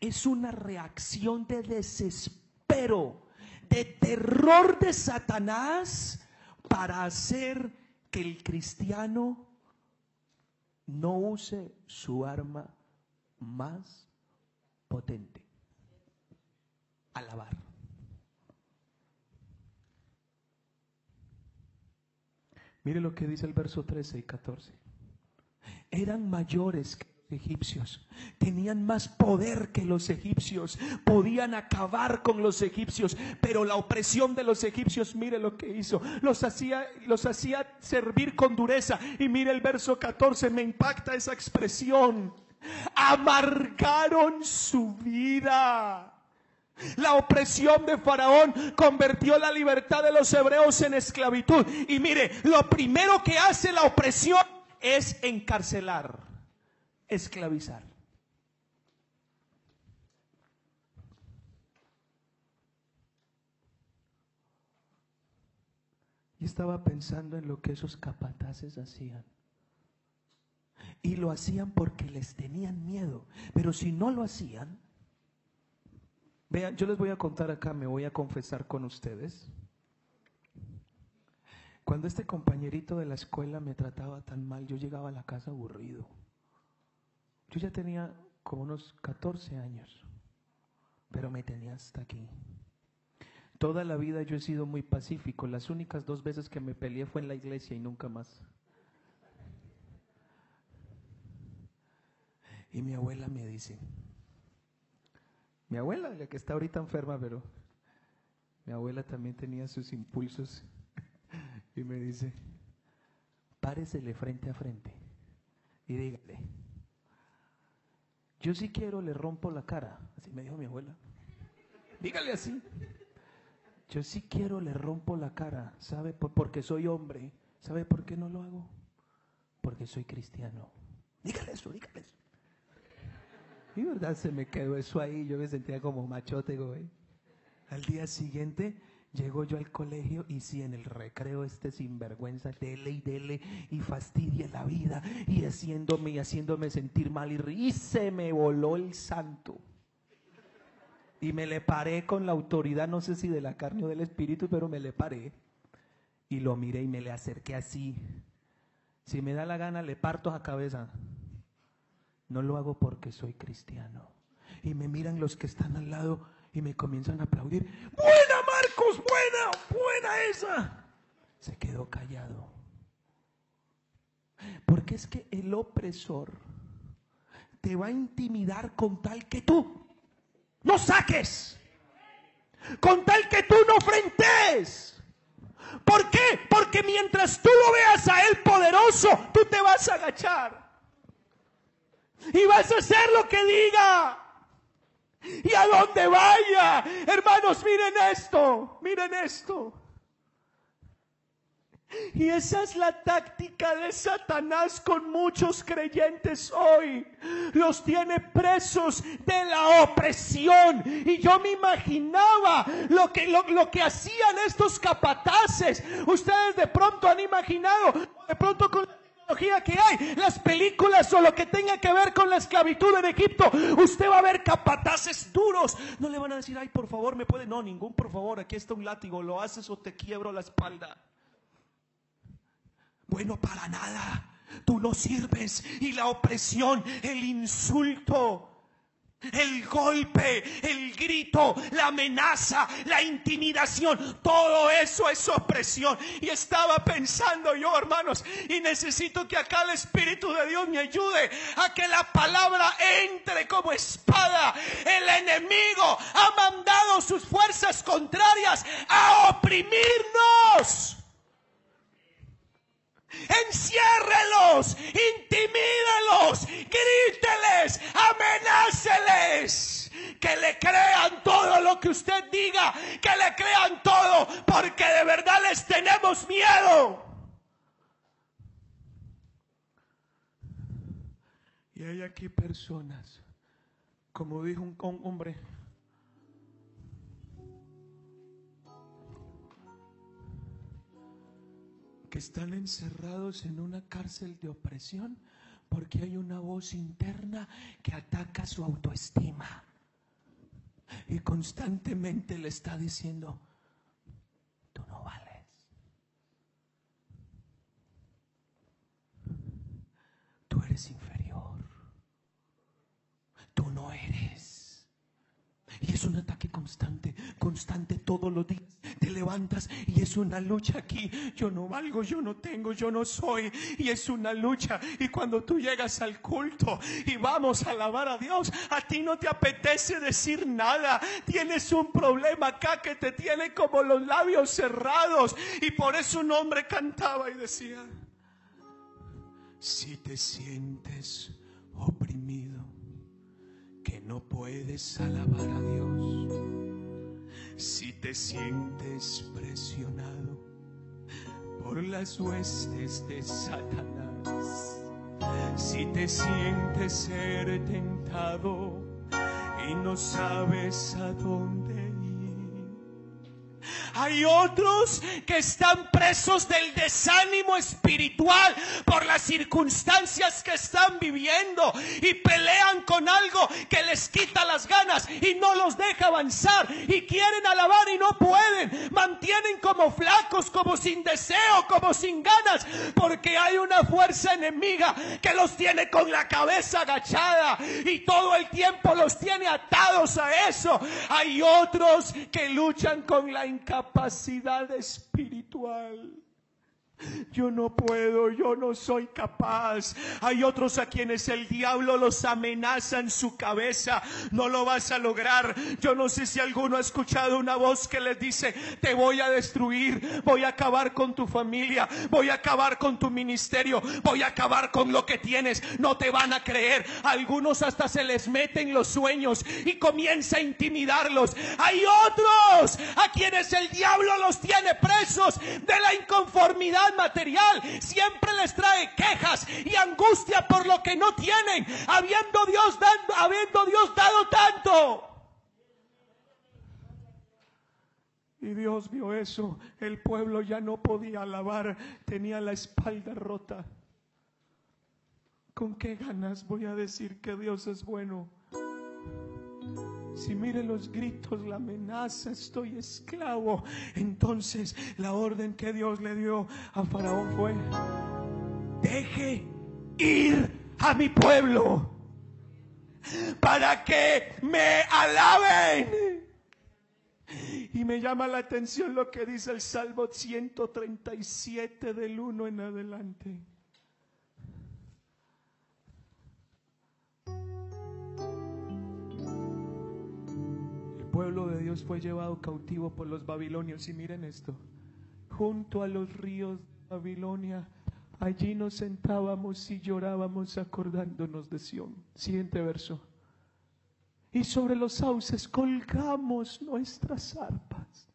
Es una reacción de desespero, de terror de Satanás para hacer que el cristiano no use su arma más potente. Alabar. Mire lo que dice el verso 13 y 14. Eran mayores que egipcios. Tenían más poder que los egipcios. Podían acabar con los egipcios. Pero la opresión de los egipcios, mire lo que hizo. Los hacía, los hacía servir con dureza. Y mire el verso 14, me impacta esa expresión. Amargaron su vida. La opresión de Faraón convirtió la libertad de los hebreos en esclavitud. Y mire, lo primero que hace la opresión es encarcelar esclavizar. Y estaba pensando en lo que esos capataces hacían. Y lo hacían porque les tenían miedo. Pero si no lo hacían, vean, yo les voy a contar acá, me voy a confesar con ustedes. Cuando este compañerito de la escuela me trataba tan mal, yo llegaba a la casa aburrido. Yo ya tenía como unos 14 años, pero me tenía hasta aquí. Toda la vida yo he sido muy pacífico. Las únicas dos veces que me peleé fue en la iglesia y nunca más. Y mi abuela me dice, mi abuela, la que está ahorita enferma, pero mi abuela también tenía sus impulsos. y me dice, páresele frente a frente y dígale, yo si quiero le rompo la cara, así me dijo mi abuela. Dígale así. Yo si quiero le rompo la cara, ¿sabe? Porque soy hombre. ¿Sabe por qué no lo hago? Porque soy cristiano. Dígale eso, dígale eso. Y verdad se me quedó eso ahí, yo me sentía como machote, güey. Al día siguiente Llego yo al colegio y si en el recreo este sinvergüenza dele y dele y fastidia la vida y haciéndome y haciéndome sentir mal y, y se me voló el santo. Y me le paré con la autoridad, no sé si de la carne o del espíritu, pero me le paré. Y lo miré y me le acerqué así. Si me da la gana, le parto a cabeza. No lo hago porque soy cristiano. Y me miran los que están al lado y me comienzan a aplaudir. Buena Marcos, buena, buena esa. Se quedó callado. Porque es que el opresor te va a intimidar con tal que tú no saques. Con tal que tú no frentes. ¿Por qué? Porque mientras tú lo veas a él poderoso, tú te vas a agachar. Y vas a hacer lo que diga. Y a donde vaya. Hermanos, miren esto. Miren esto. Y esa es la táctica de Satanás con muchos creyentes hoy. Los tiene presos de la opresión. Y yo me imaginaba lo que, lo, lo que hacían estos capataces. Ustedes de pronto han imaginado, de pronto con que hay, las películas o lo que tenga que ver con la esclavitud en Egipto, usted va a ver capataces duros. No le van a decir, ay, por favor, me puede. No, ningún por favor, aquí está un látigo, lo haces o te quiebro la espalda. Bueno, para nada. Tú no sirves. Y la opresión, el insulto, el golpe, el grito, la amenaza, la intimidación, todo eso es opresión. Y estaba pensando yo, hermanos, y necesito que acá el Espíritu de Dios me ayude a que la palabra entre como espada. El enemigo ha mandado sus fuerzas contrarias a oprimirnos. Enciérrelos, intimídelos, gríteles, amenáceles. Que le crean todo lo que usted diga, que le crean todo, porque de verdad les tenemos miedo. Y hay aquí personas, como dijo un hombre, que están encerrados en una cárcel de opresión porque hay una voz interna que ataca su autoestima y constantemente le está diciendo, tú no vales. Tú eres inferior. Tú no eres. Y es un ataque constante, constante todos los días. Te levantas y es una lucha aquí. Yo no valgo, yo no tengo, yo no soy. Y es una lucha. Y cuando tú llegas al culto y vamos a alabar a Dios, a ti no te apetece decir nada. Tienes un problema acá que te tiene como los labios cerrados. Y por eso un hombre cantaba y decía, si te sientes oprimido, no puedes alabar a Dios. Si te sientes presionado por las huestes de Satanás. Si te sientes ser tentado y no sabes a dónde. Hay otros que están presos del desánimo espiritual por las circunstancias que están viviendo y pelean con algo que les quita las ganas y no los deja avanzar y quieren alabar y no pueden. Mantienen como flacos, como sin deseo, como sin ganas, porque hay una fuerza enemiga que los tiene con la cabeza agachada y todo el tiempo los tiene atados a eso. Hay otros que luchan con la incapacidad espiritual. Yo no puedo, yo no soy capaz. Hay otros a quienes el diablo los amenaza en su cabeza. No lo vas a lograr. Yo no sé si alguno ha escuchado una voz que les dice, te voy a destruir, voy a acabar con tu familia, voy a acabar con tu ministerio, voy a acabar con lo que tienes. No te van a creer. Algunos hasta se les meten los sueños y comienza a intimidarlos. Hay otros a quienes el diablo los tiene presos de la inconformidad material, siempre les trae quejas y angustia por lo que no tienen, habiendo Dios dando, habiendo Dios dado tanto. Y Dios vio eso. El pueblo ya no podía alabar. Tenía la espalda rota. ¿Con qué ganas voy a decir que Dios es bueno? Si mire los gritos, la amenaza, estoy esclavo. Entonces la orden que Dios le dio a Faraón fue, deje ir a mi pueblo para que me alaben. Y me llama la atención lo que dice el Salmo 137 del 1 en adelante. De Dios fue llevado cautivo por los babilonios. Y miren esto, junto a los ríos de Babilonia, allí nos sentábamos y llorábamos acordándonos de Sión. Siguiente verso. Y sobre los sauces colgamos nuestras arpas.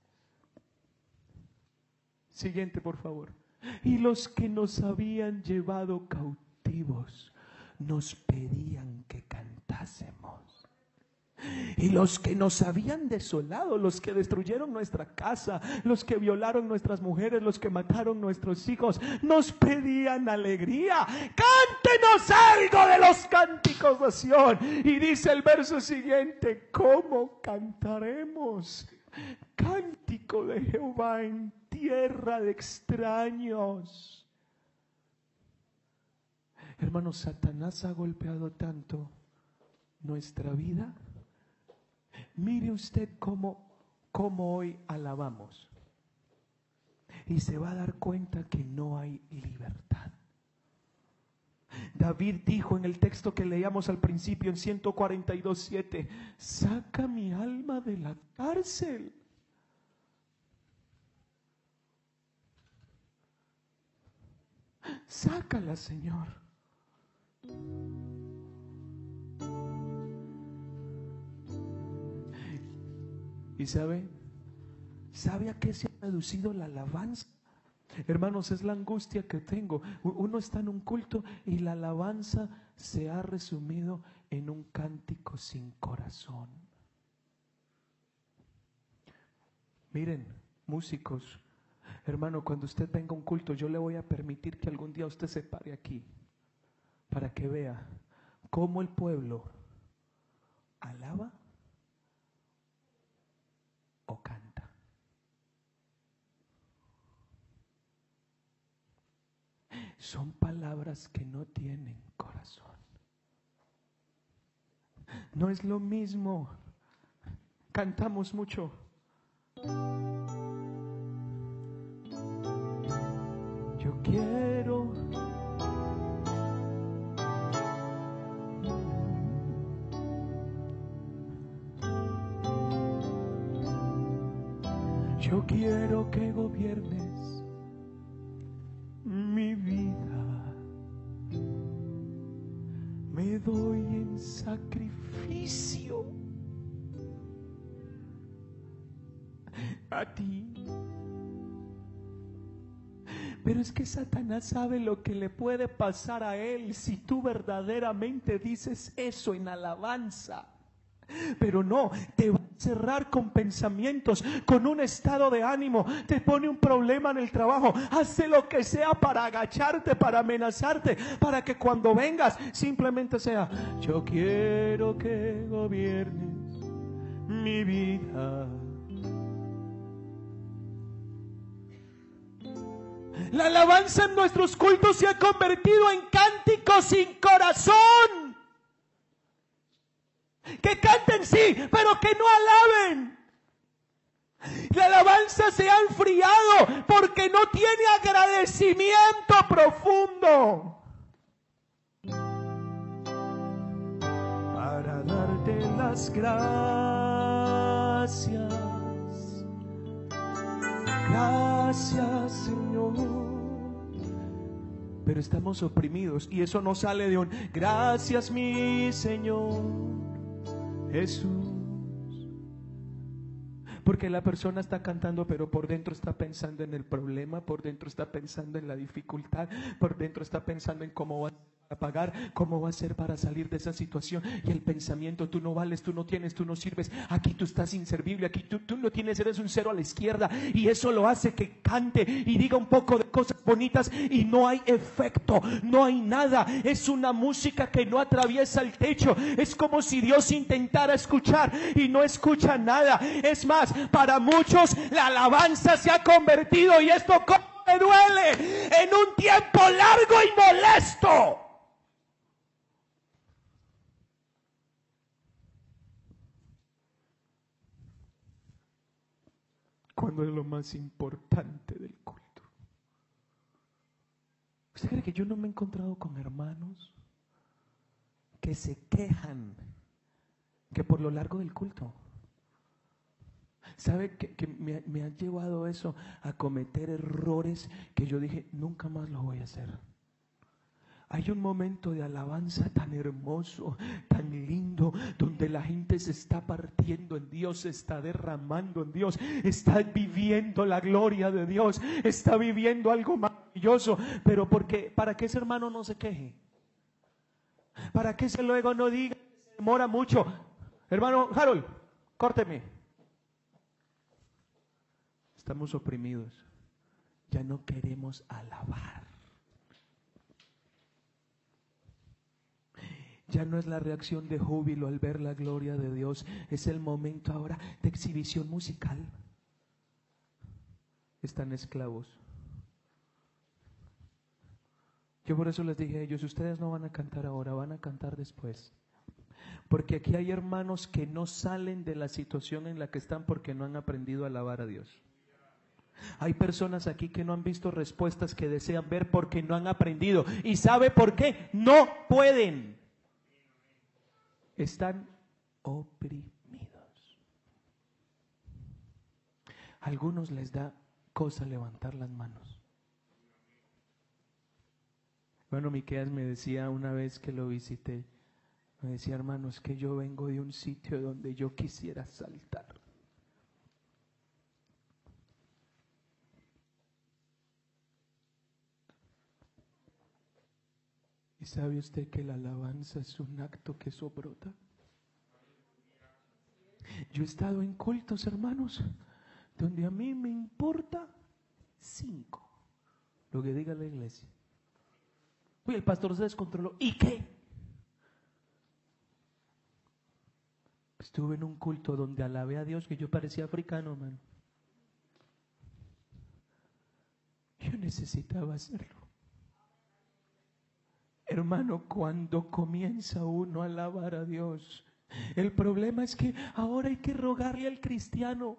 Siguiente, por favor. Y los que nos habían llevado cautivos nos pedían que cantásemos. Y los que nos habían desolado, los que destruyeron nuestra casa, los que violaron nuestras mujeres, los que mataron nuestros hijos, nos pedían alegría. Cántenos algo de los cánticos de Sion. Y dice el verso siguiente, ¿cómo cantaremos? Cántico de Jehová en tierra de extraños. Hermanos, Satanás ha golpeado tanto nuestra vida Mire usted cómo, cómo hoy alabamos. Y se va a dar cuenta que no hay libertad. David dijo en el texto que leíamos al principio en 142.7, saca mi alma de la cárcel. Sácala, Señor. ¿Y sabe? ¿Sabe a qué se ha reducido la alabanza? Hermanos, es la angustia que tengo. Uno está en un culto y la alabanza se ha resumido en un cántico sin corazón. Miren, músicos, hermano, cuando usted venga a un culto, yo le voy a permitir que algún día usted se pare aquí para que vea cómo el pueblo alaba o canta. Son palabras que no tienen corazón. No es lo mismo. Cantamos mucho. Yo quiero Yo quiero que gobiernes mi vida. Me doy en sacrificio a ti. Pero es que Satanás sabe lo que le puede pasar a él si tú verdaderamente dices eso en alabanza. Pero no, te cerrar con pensamientos, con un estado de ánimo, te pone un problema en el trabajo, hace lo que sea para agacharte, para amenazarte, para que cuando vengas simplemente sea, yo quiero que gobiernes mi vida. La alabanza en nuestros cultos se ha convertido en cánticos sin corazón. Que canten sí, pero que no alaben. La alabanza se ha enfriado porque no tiene agradecimiento profundo. Para darte las gracias. Gracias Señor. Pero estamos oprimidos y eso no sale de un gracias mi Señor. Jesús. Porque la persona está cantando, pero por dentro está pensando en el problema, por dentro está pensando en la dificultad, por dentro está pensando en cómo va a cómo va a ser para salir de esa situación. Y el pensamiento, tú no vales, tú no tienes, tú no sirves, aquí tú estás inservible, aquí tú, tú no tienes, eres un cero a la izquierda. Y eso lo hace que cante y diga un poco de cosas bonitas y no hay efecto, no hay nada. Es una música que no atraviesa el techo. Es como si Dios intentara escuchar y no escucha nada. Es más, para muchos la alabanza se ha convertido y esto me duele en un tiempo largo y molesto. Cuando es lo más importante del culto. ¿Usted cree que yo no me he encontrado con hermanos que se quejan que por lo largo del culto? ¿Sabe que, me, me, ha llevado eso a cometer errores que yo dije, nunca más lo voy a hacer? Hay un momento de alabanza tan hermoso, tan lindo, donde la gente se está partiendo en Dios, se está derramando en Dios, está viviendo la gloria de Dios, está viviendo algo maravilloso. Pero porque, para que ese hermano no se queje, para que ese luego no diga que se demora mucho. Hermano Harold, córteme. Estamos oprimidos. Ya no queremos alabar. Ya no es la reacción de júbilo al ver la gloria de Dios, es el momento ahora de exhibición musical. Están esclavos. Yo por eso les dije a ellos, ustedes no van a cantar ahora, van a cantar después. Porque aquí hay hermanos que no salen de la situación en la que están porque no han aprendido a alabar a Dios. Hay personas aquí que no han visto respuestas que desean ver porque no han aprendido. ¿Y sabe por qué? No pueden están oprimidos. algunos les da cosa levantar las manos. Bueno, Miqueas me decía una vez que lo visité, me decía, hermano, es que yo vengo de un sitio donde yo quisiera saltar. ¿Y sabe usted que la alabanza es un acto que sobrota? Yo he estado en cultos, hermanos, donde a mí me importa cinco lo que diga la iglesia. Uy, el pastor se descontroló. ¿Y qué? Estuve en un culto donde alabé a Dios que yo parecía africano, hermano. Yo necesitaba hacerlo. Hermano, cuando comienza uno a alabar a Dios, el problema es que ahora hay que rogarle al cristiano.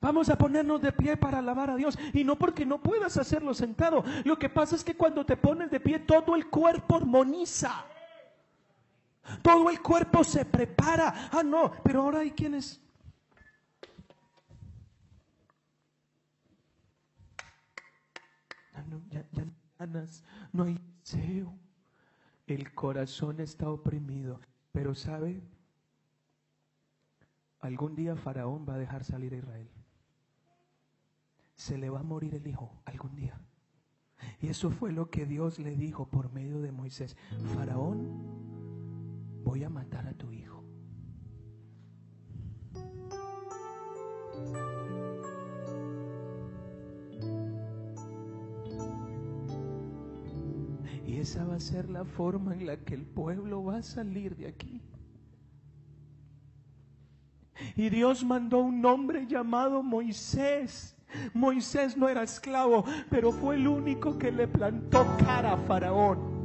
Vamos a ponernos de pie para alabar a Dios. Y no porque no puedas hacerlo sentado. Lo que pasa es que cuando te pones de pie, todo el cuerpo armoniza. Todo el cuerpo se prepara. Ah, no, pero ahora hay quienes... Ah, no, ya, ya no hay deseo. El corazón está oprimido. Pero sabe, algún día Faraón va a dejar salir a Israel. Se le va a morir el hijo algún día. Y eso fue lo que Dios le dijo por medio de Moisés. Faraón, voy a matar a tu hijo. Esa va a ser la forma en la que el pueblo va a salir de aquí. Y Dios mandó un hombre llamado Moisés. Moisés no era esclavo, pero fue el único que le plantó cara a Faraón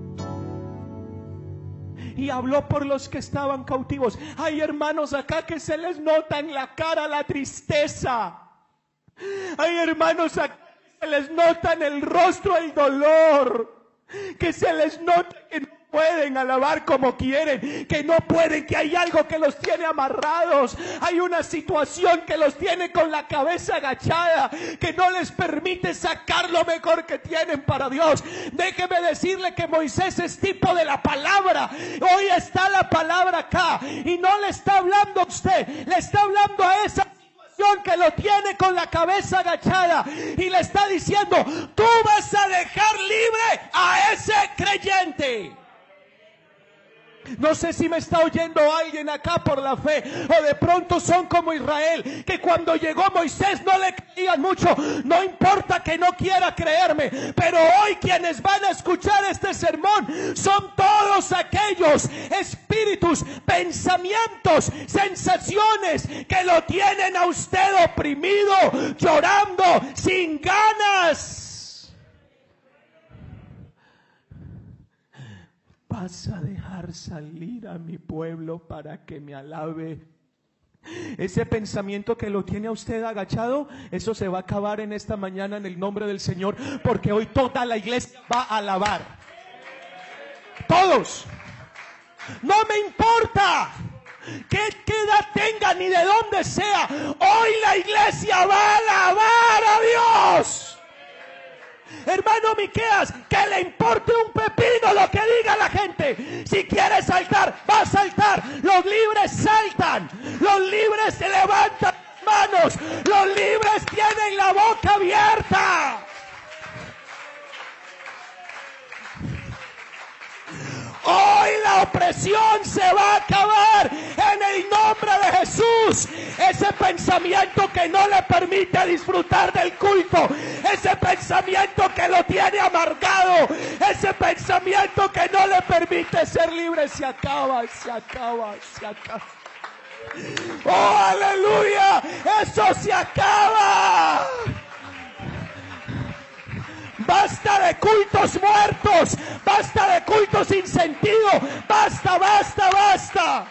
y habló por los que estaban cautivos. Hay hermanos acá que se les nota en la cara la tristeza. Hay hermanos acá que se les nota en el rostro el dolor que se les note que no pueden alabar como quieren, que no pueden, que hay algo que los tiene amarrados, hay una situación que los tiene con la cabeza agachada, que no les permite sacar lo mejor que tienen para Dios. Déjeme decirle que Moisés es tipo de la palabra. Hoy está la palabra acá y no le está hablando a usted, le está hablando a esa que lo tiene con la cabeza agachada y le está diciendo, tú vas a dejar libre a ese creyente. No sé si me está oyendo alguien acá por la fe o de pronto son como Israel, que cuando llegó Moisés no le creían mucho. No importa que no quiera creerme, pero hoy quienes van a escuchar este sermón son todos aquellos espíritus, pensamientos, sensaciones que lo tienen a usted oprimido, llorando, sin ganas. Vas a dejar salir a mi pueblo para que me alabe. Ese pensamiento que lo tiene a usted agachado, eso se va a acabar en esta mañana en el nombre del Señor, porque hoy toda la iglesia va a alabar. Todos. No me importa qué, edad tenga ni de dónde sea. Hoy la iglesia va a alabar a Dios. Hermano Miqueas, que le importe un pepino lo que diga la gente. Si quiere saltar, va a saltar. Los libres saltan. Los libres se levantan manos. Los libres tienen la boca abierta. Opresión se va a acabar en el nombre de Jesús. Ese pensamiento que no le permite disfrutar del culto. Ese pensamiento que lo tiene amargado. Ese pensamiento que no le permite ser libre se acaba, se acaba, se acaba. Oh, aleluya. Eso se acaba. Basta de cultos muertos. Basta de cultos sin sentido. Basta, basta, basta.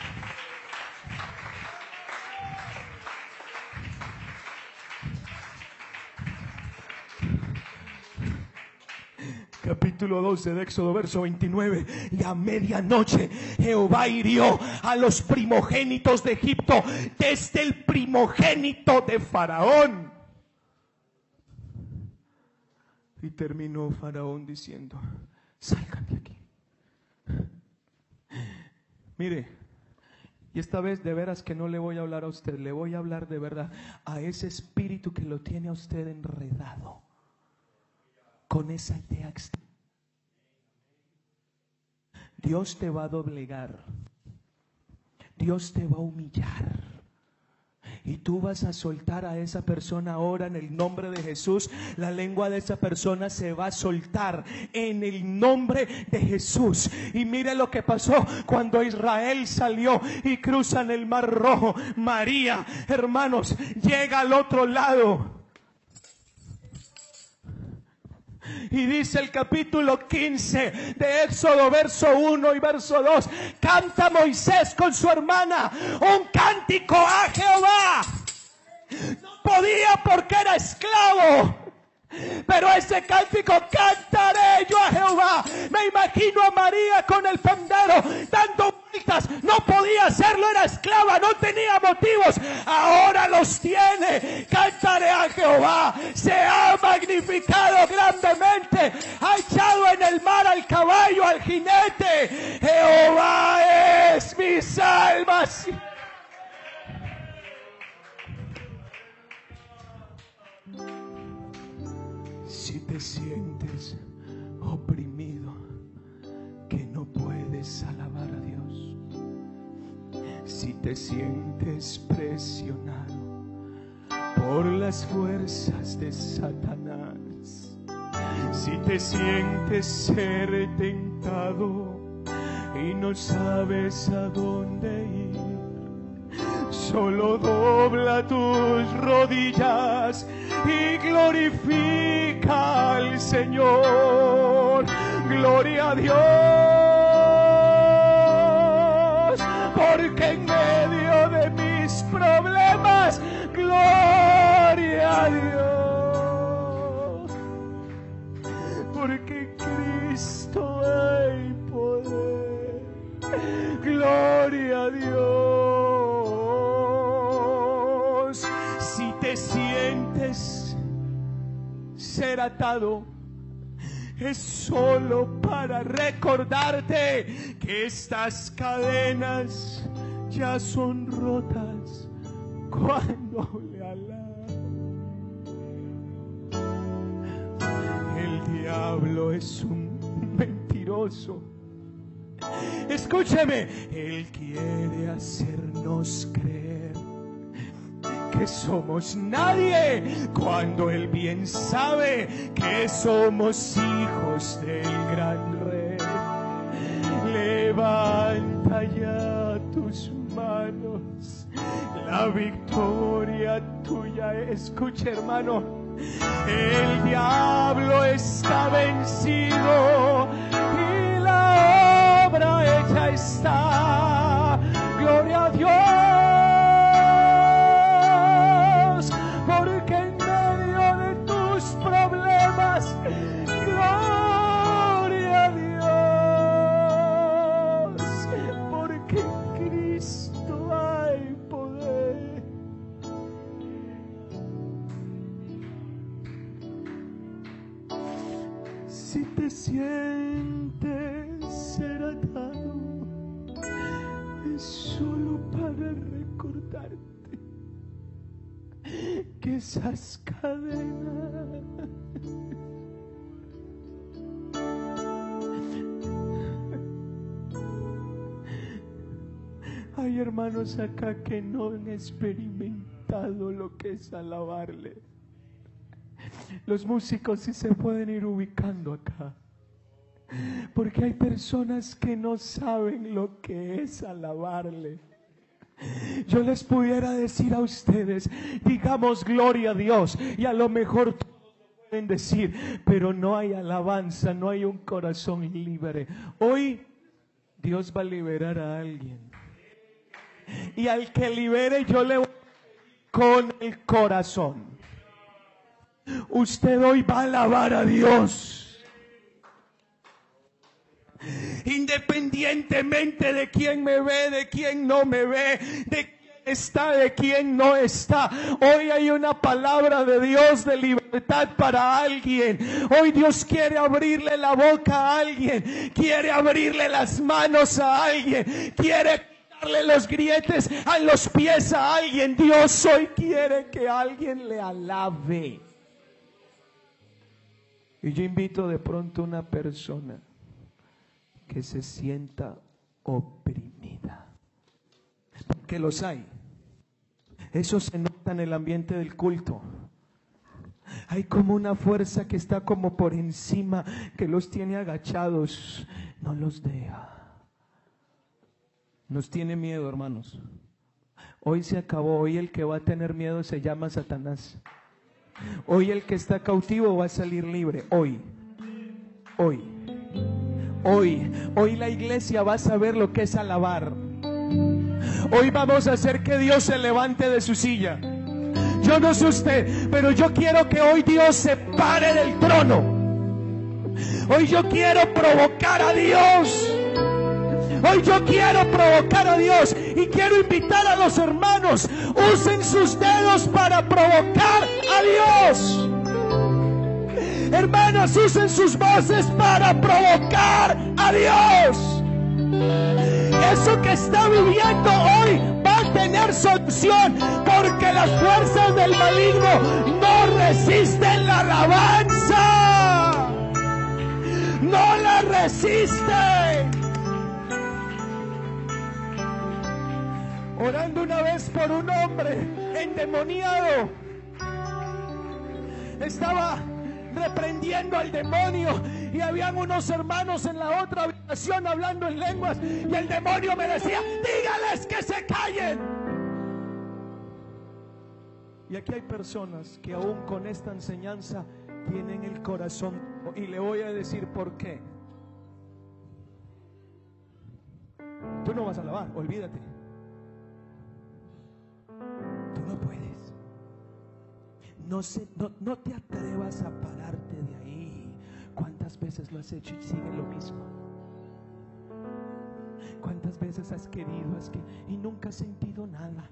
capítulo 12 de Éxodo, verso 29. Y a medianoche Jehová hirió a los primogénitos de Egipto, desde el primogénito de Faraón y terminó Faraón diciendo, salgan de aquí. Mire, y esta vez de veras que no le voy a hablar a usted, le voy a hablar de verdad a ese espíritu que lo tiene a usted enredado con esa idea Dios te va a doblegar. Dios te va a humillar. Y tú vas a soltar a esa persona ahora en el nombre de Jesús. La lengua de esa persona se va a soltar en el nombre de Jesús. Y mire lo que pasó cuando Israel salió y cruzan el mar rojo. María, hermanos, llega al otro lado Y dice el capítulo 15 de Éxodo, verso 1 y verso 2, canta Moisés con su hermana un cántico a Jehová. No podía porque era esclavo. Pero ese cántico cantaré yo a Jehová. Me imagino a María con el pandero dando vueltas. No podía hacerlo, era esclava, no tenía motivos. Ahora los tiene. Cantaré a Jehová. Se ha magnificado grandemente. Ha echado en el mar al caballo, al jinete. Jehová es mi salvación. Sientes oprimido, que no puedes alabar a Dios, si te sientes presionado por las fuerzas de Satanás, si te sientes ser tentado y no sabes a dónde ir, solo dobla tus rodillas y glorifica al Señor. Gloria a Dios, porque ser atado es solo para recordarte que estas cadenas ya son rotas cuando le alaba. El diablo es un mentiroso. Escúcheme, Él quiere hacernos creer que somos nadie cuando Él bien sabe que somos hijos del gran rey. Levanta ya tus manos, la victoria tuya. Escucha hermano, el diablo está vencido y la obra hecha está. Gloria a Dios, ser atado, es solo para recordarte que esas cadenas Hay hermanos acá que no han experimentado lo que es alabarle. Los músicos sí se pueden ir ubicando acá. Porque hay personas que no saben lo que es alabarle. Yo les pudiera decir a ustedes, digamos gloria a Dios, y a lo mejor pueden decir, pero no hay alabanza, no hay un corazón libre. Hoy Dios va a liberar a alguien. Y al que libere yo le voy con el corazón. Usted hoy va a alabar a Dios. Independientemente de quién me ve, de quién no me ve, de quién está, de quién no está. Hoy hay una palabra de Dios de libertad para alguien. Hoy Dios quiere abrirle la boca a alguien, quiere abrirle las manos a alguien, quiere quitarle los grietes a los pies a alguien. Dios hoy quiere que alguien le alabe. Y yo invito de pronto a una persona que se sienta oprimida. Porque los hay. Eso se nota en el ambiente del culto. Hay como una fuerza que está como por encima, que los tiene agachados. No los deja. Nos tiene miedo, hermanos. Hoy se acabó. Hoy el que va a tener miedo se llama Satanás. Hoy el que está cautivo va a salir libre. Hoy. Hoy. Hoy. Hoy la iglesia va a saber lo que es alabar. Hoy vamos a hacer que Dios se levante de su silla. Yo no sé usted, pero yo quiero que hoy Dios se pare del trono. Hoy yo quiero provocar a Dios. Hoy yo quiero provocar a Dios y quiero invitar a los hermanos, usen sus dedos para provocar a Dios. Hermanos, usen sus voces para provocar a Dios. Eso que está viviendo hoy va a tener solución porque las fuerzas del maligno no resisten la alabanza. No la resisten. Orando una vez por un hombre endemoniado. Estaba reprendiendo al demonio y habían unos hermanos en la otra habitación hablando en lenguas y el demonio me decía, dígales que se callen. Y aquí hay personas que aún con esta enseñanza tienen el corazón y le voy a decir por qué. Tú no vas a alabar, olvídate. No, se, no, no te atrevas a pararte de ahí. ¿Cuántas veces lo has hecho y sigue lo mismo? ¿Cuántas veces has querido has y nunca has sentido nada?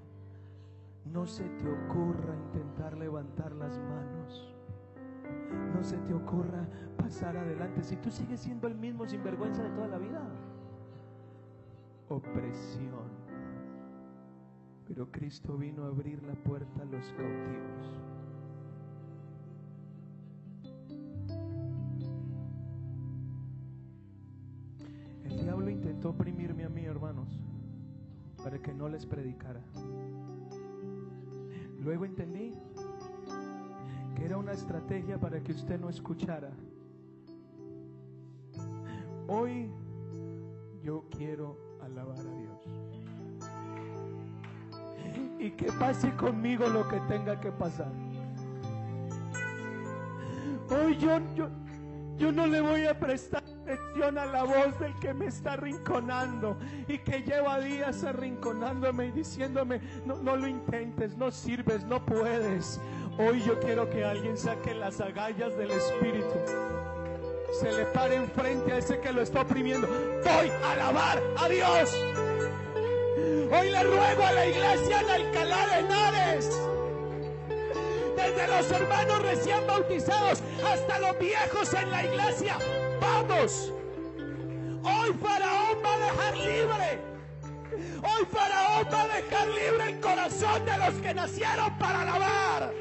No se te ocurra intentar levantar las manos. No se te ocurra pasar adelante. Si tú sigues siendo el mismo sinvergüenza de toda la vida. Opresión Pero Cristo vino a abrir la puerta a los cautivos. Intentó oprimirme a mí, hermanos, para que no les predicara. Luego entendí que era una estrategia para que usted no escuchara. Hoy yo quiero alabar a Dios. Y que pase conmigo lo que tenga que pasar. Hoy yo, yo, yo no le voy a prestar la voz del que me está arrinconando y que lleva días arrinconándome y diciéndome, no, no lo intentes, no sirves, no puedes. Hoy yo quiero que alguien saque las agallas del Espíritu. Se le pare enfrente a ese que lo está oprimiendo. Voy a alabar a Dios. Hoy le ruego a la iglesia de Alcalá de Henares desde los hermanos recién bautizados hasta los viejos en la iglesia. Vamos. Hoy Faraón va a dejar libre. Hoy Faraón va a dejar libre el corazón de los que nacieron para alabar.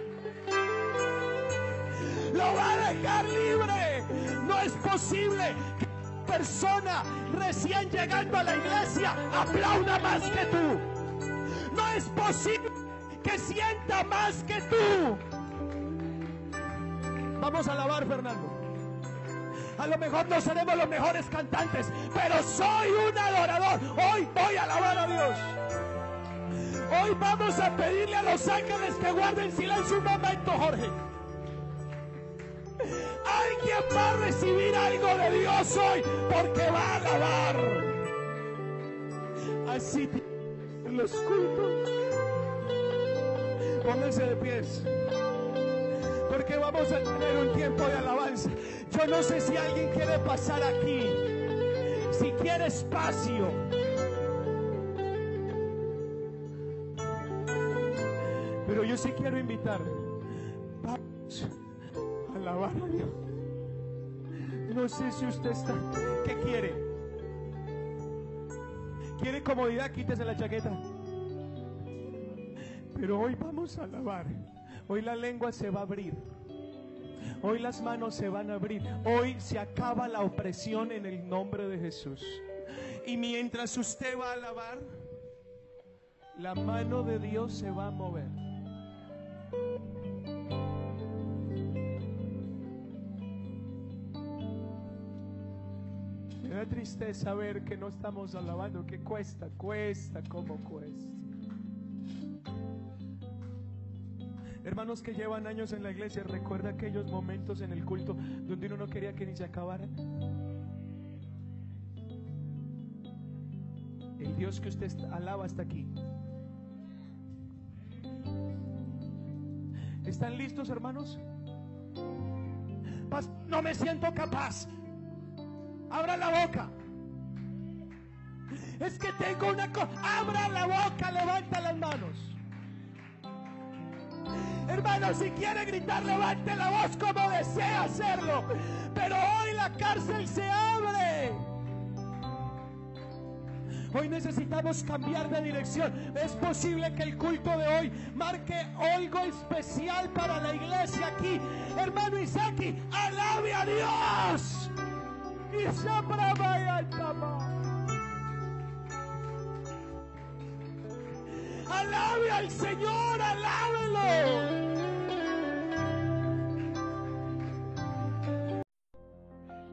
Lo va a dejar libre. No es posible que una persona recién llegando a la iglesia aplauda más que tú. No es posible que sienta más que tú. Vamos a alabar, Fernando. A lo mejor no seremos los mejores cantantes, pero soy un adorador. Hoy voy a alabar a Dios. Hoy vamos a pedirle a los ángeles que guarden silencio un momento, Jorge. Alguien va a recibir algo de Dios hoy porque va a alabar. Así los cultos. Pónganse de pies. Porque vamos a tener un tiempo de alabanza. Yo no sé si alguien quiere pasar aquí. Si quiere espacio. Pero yo sí quiero invitar. Vamos a alabar a Dios. No sé si usted está. ¿Qué quiere? ¿Quiere comodidad? Quítese la chaqueta. Pero hoy vamos a alabar. Hoy la lengua se va a abrir. Hoy las manos se van a abrir. Hoy se acaba la opresión en el nombre de Jesús. Y mientras usted va a alabar, la mano de Dios se va a mover. Me da tristeza ver que no estamos alabando, que cuesta, cuesta, como cuesta. Hermanos que llevan años en la iglesia, ¿recuerda aquellos momentos en el culto donde uno no quería que ni se acabaran? El Dios que usted alaba hasta aquí. ¿Están listos, hermanos? No me siento capaz. Abra la boca. Es que tengo una cosa. Abra la boca, levanta las manos. Hermano, si quiere gritar, levante la voz como desea hacerlo. Pero hoy la cárcel se abre. Hoy necesitamos cambiar de dirección. Es posible que el culto de hoy marque algo especial para la iglesia aquí. Hermano Isaki, alabe a Dios. Y Alabe al Señor, alábelo.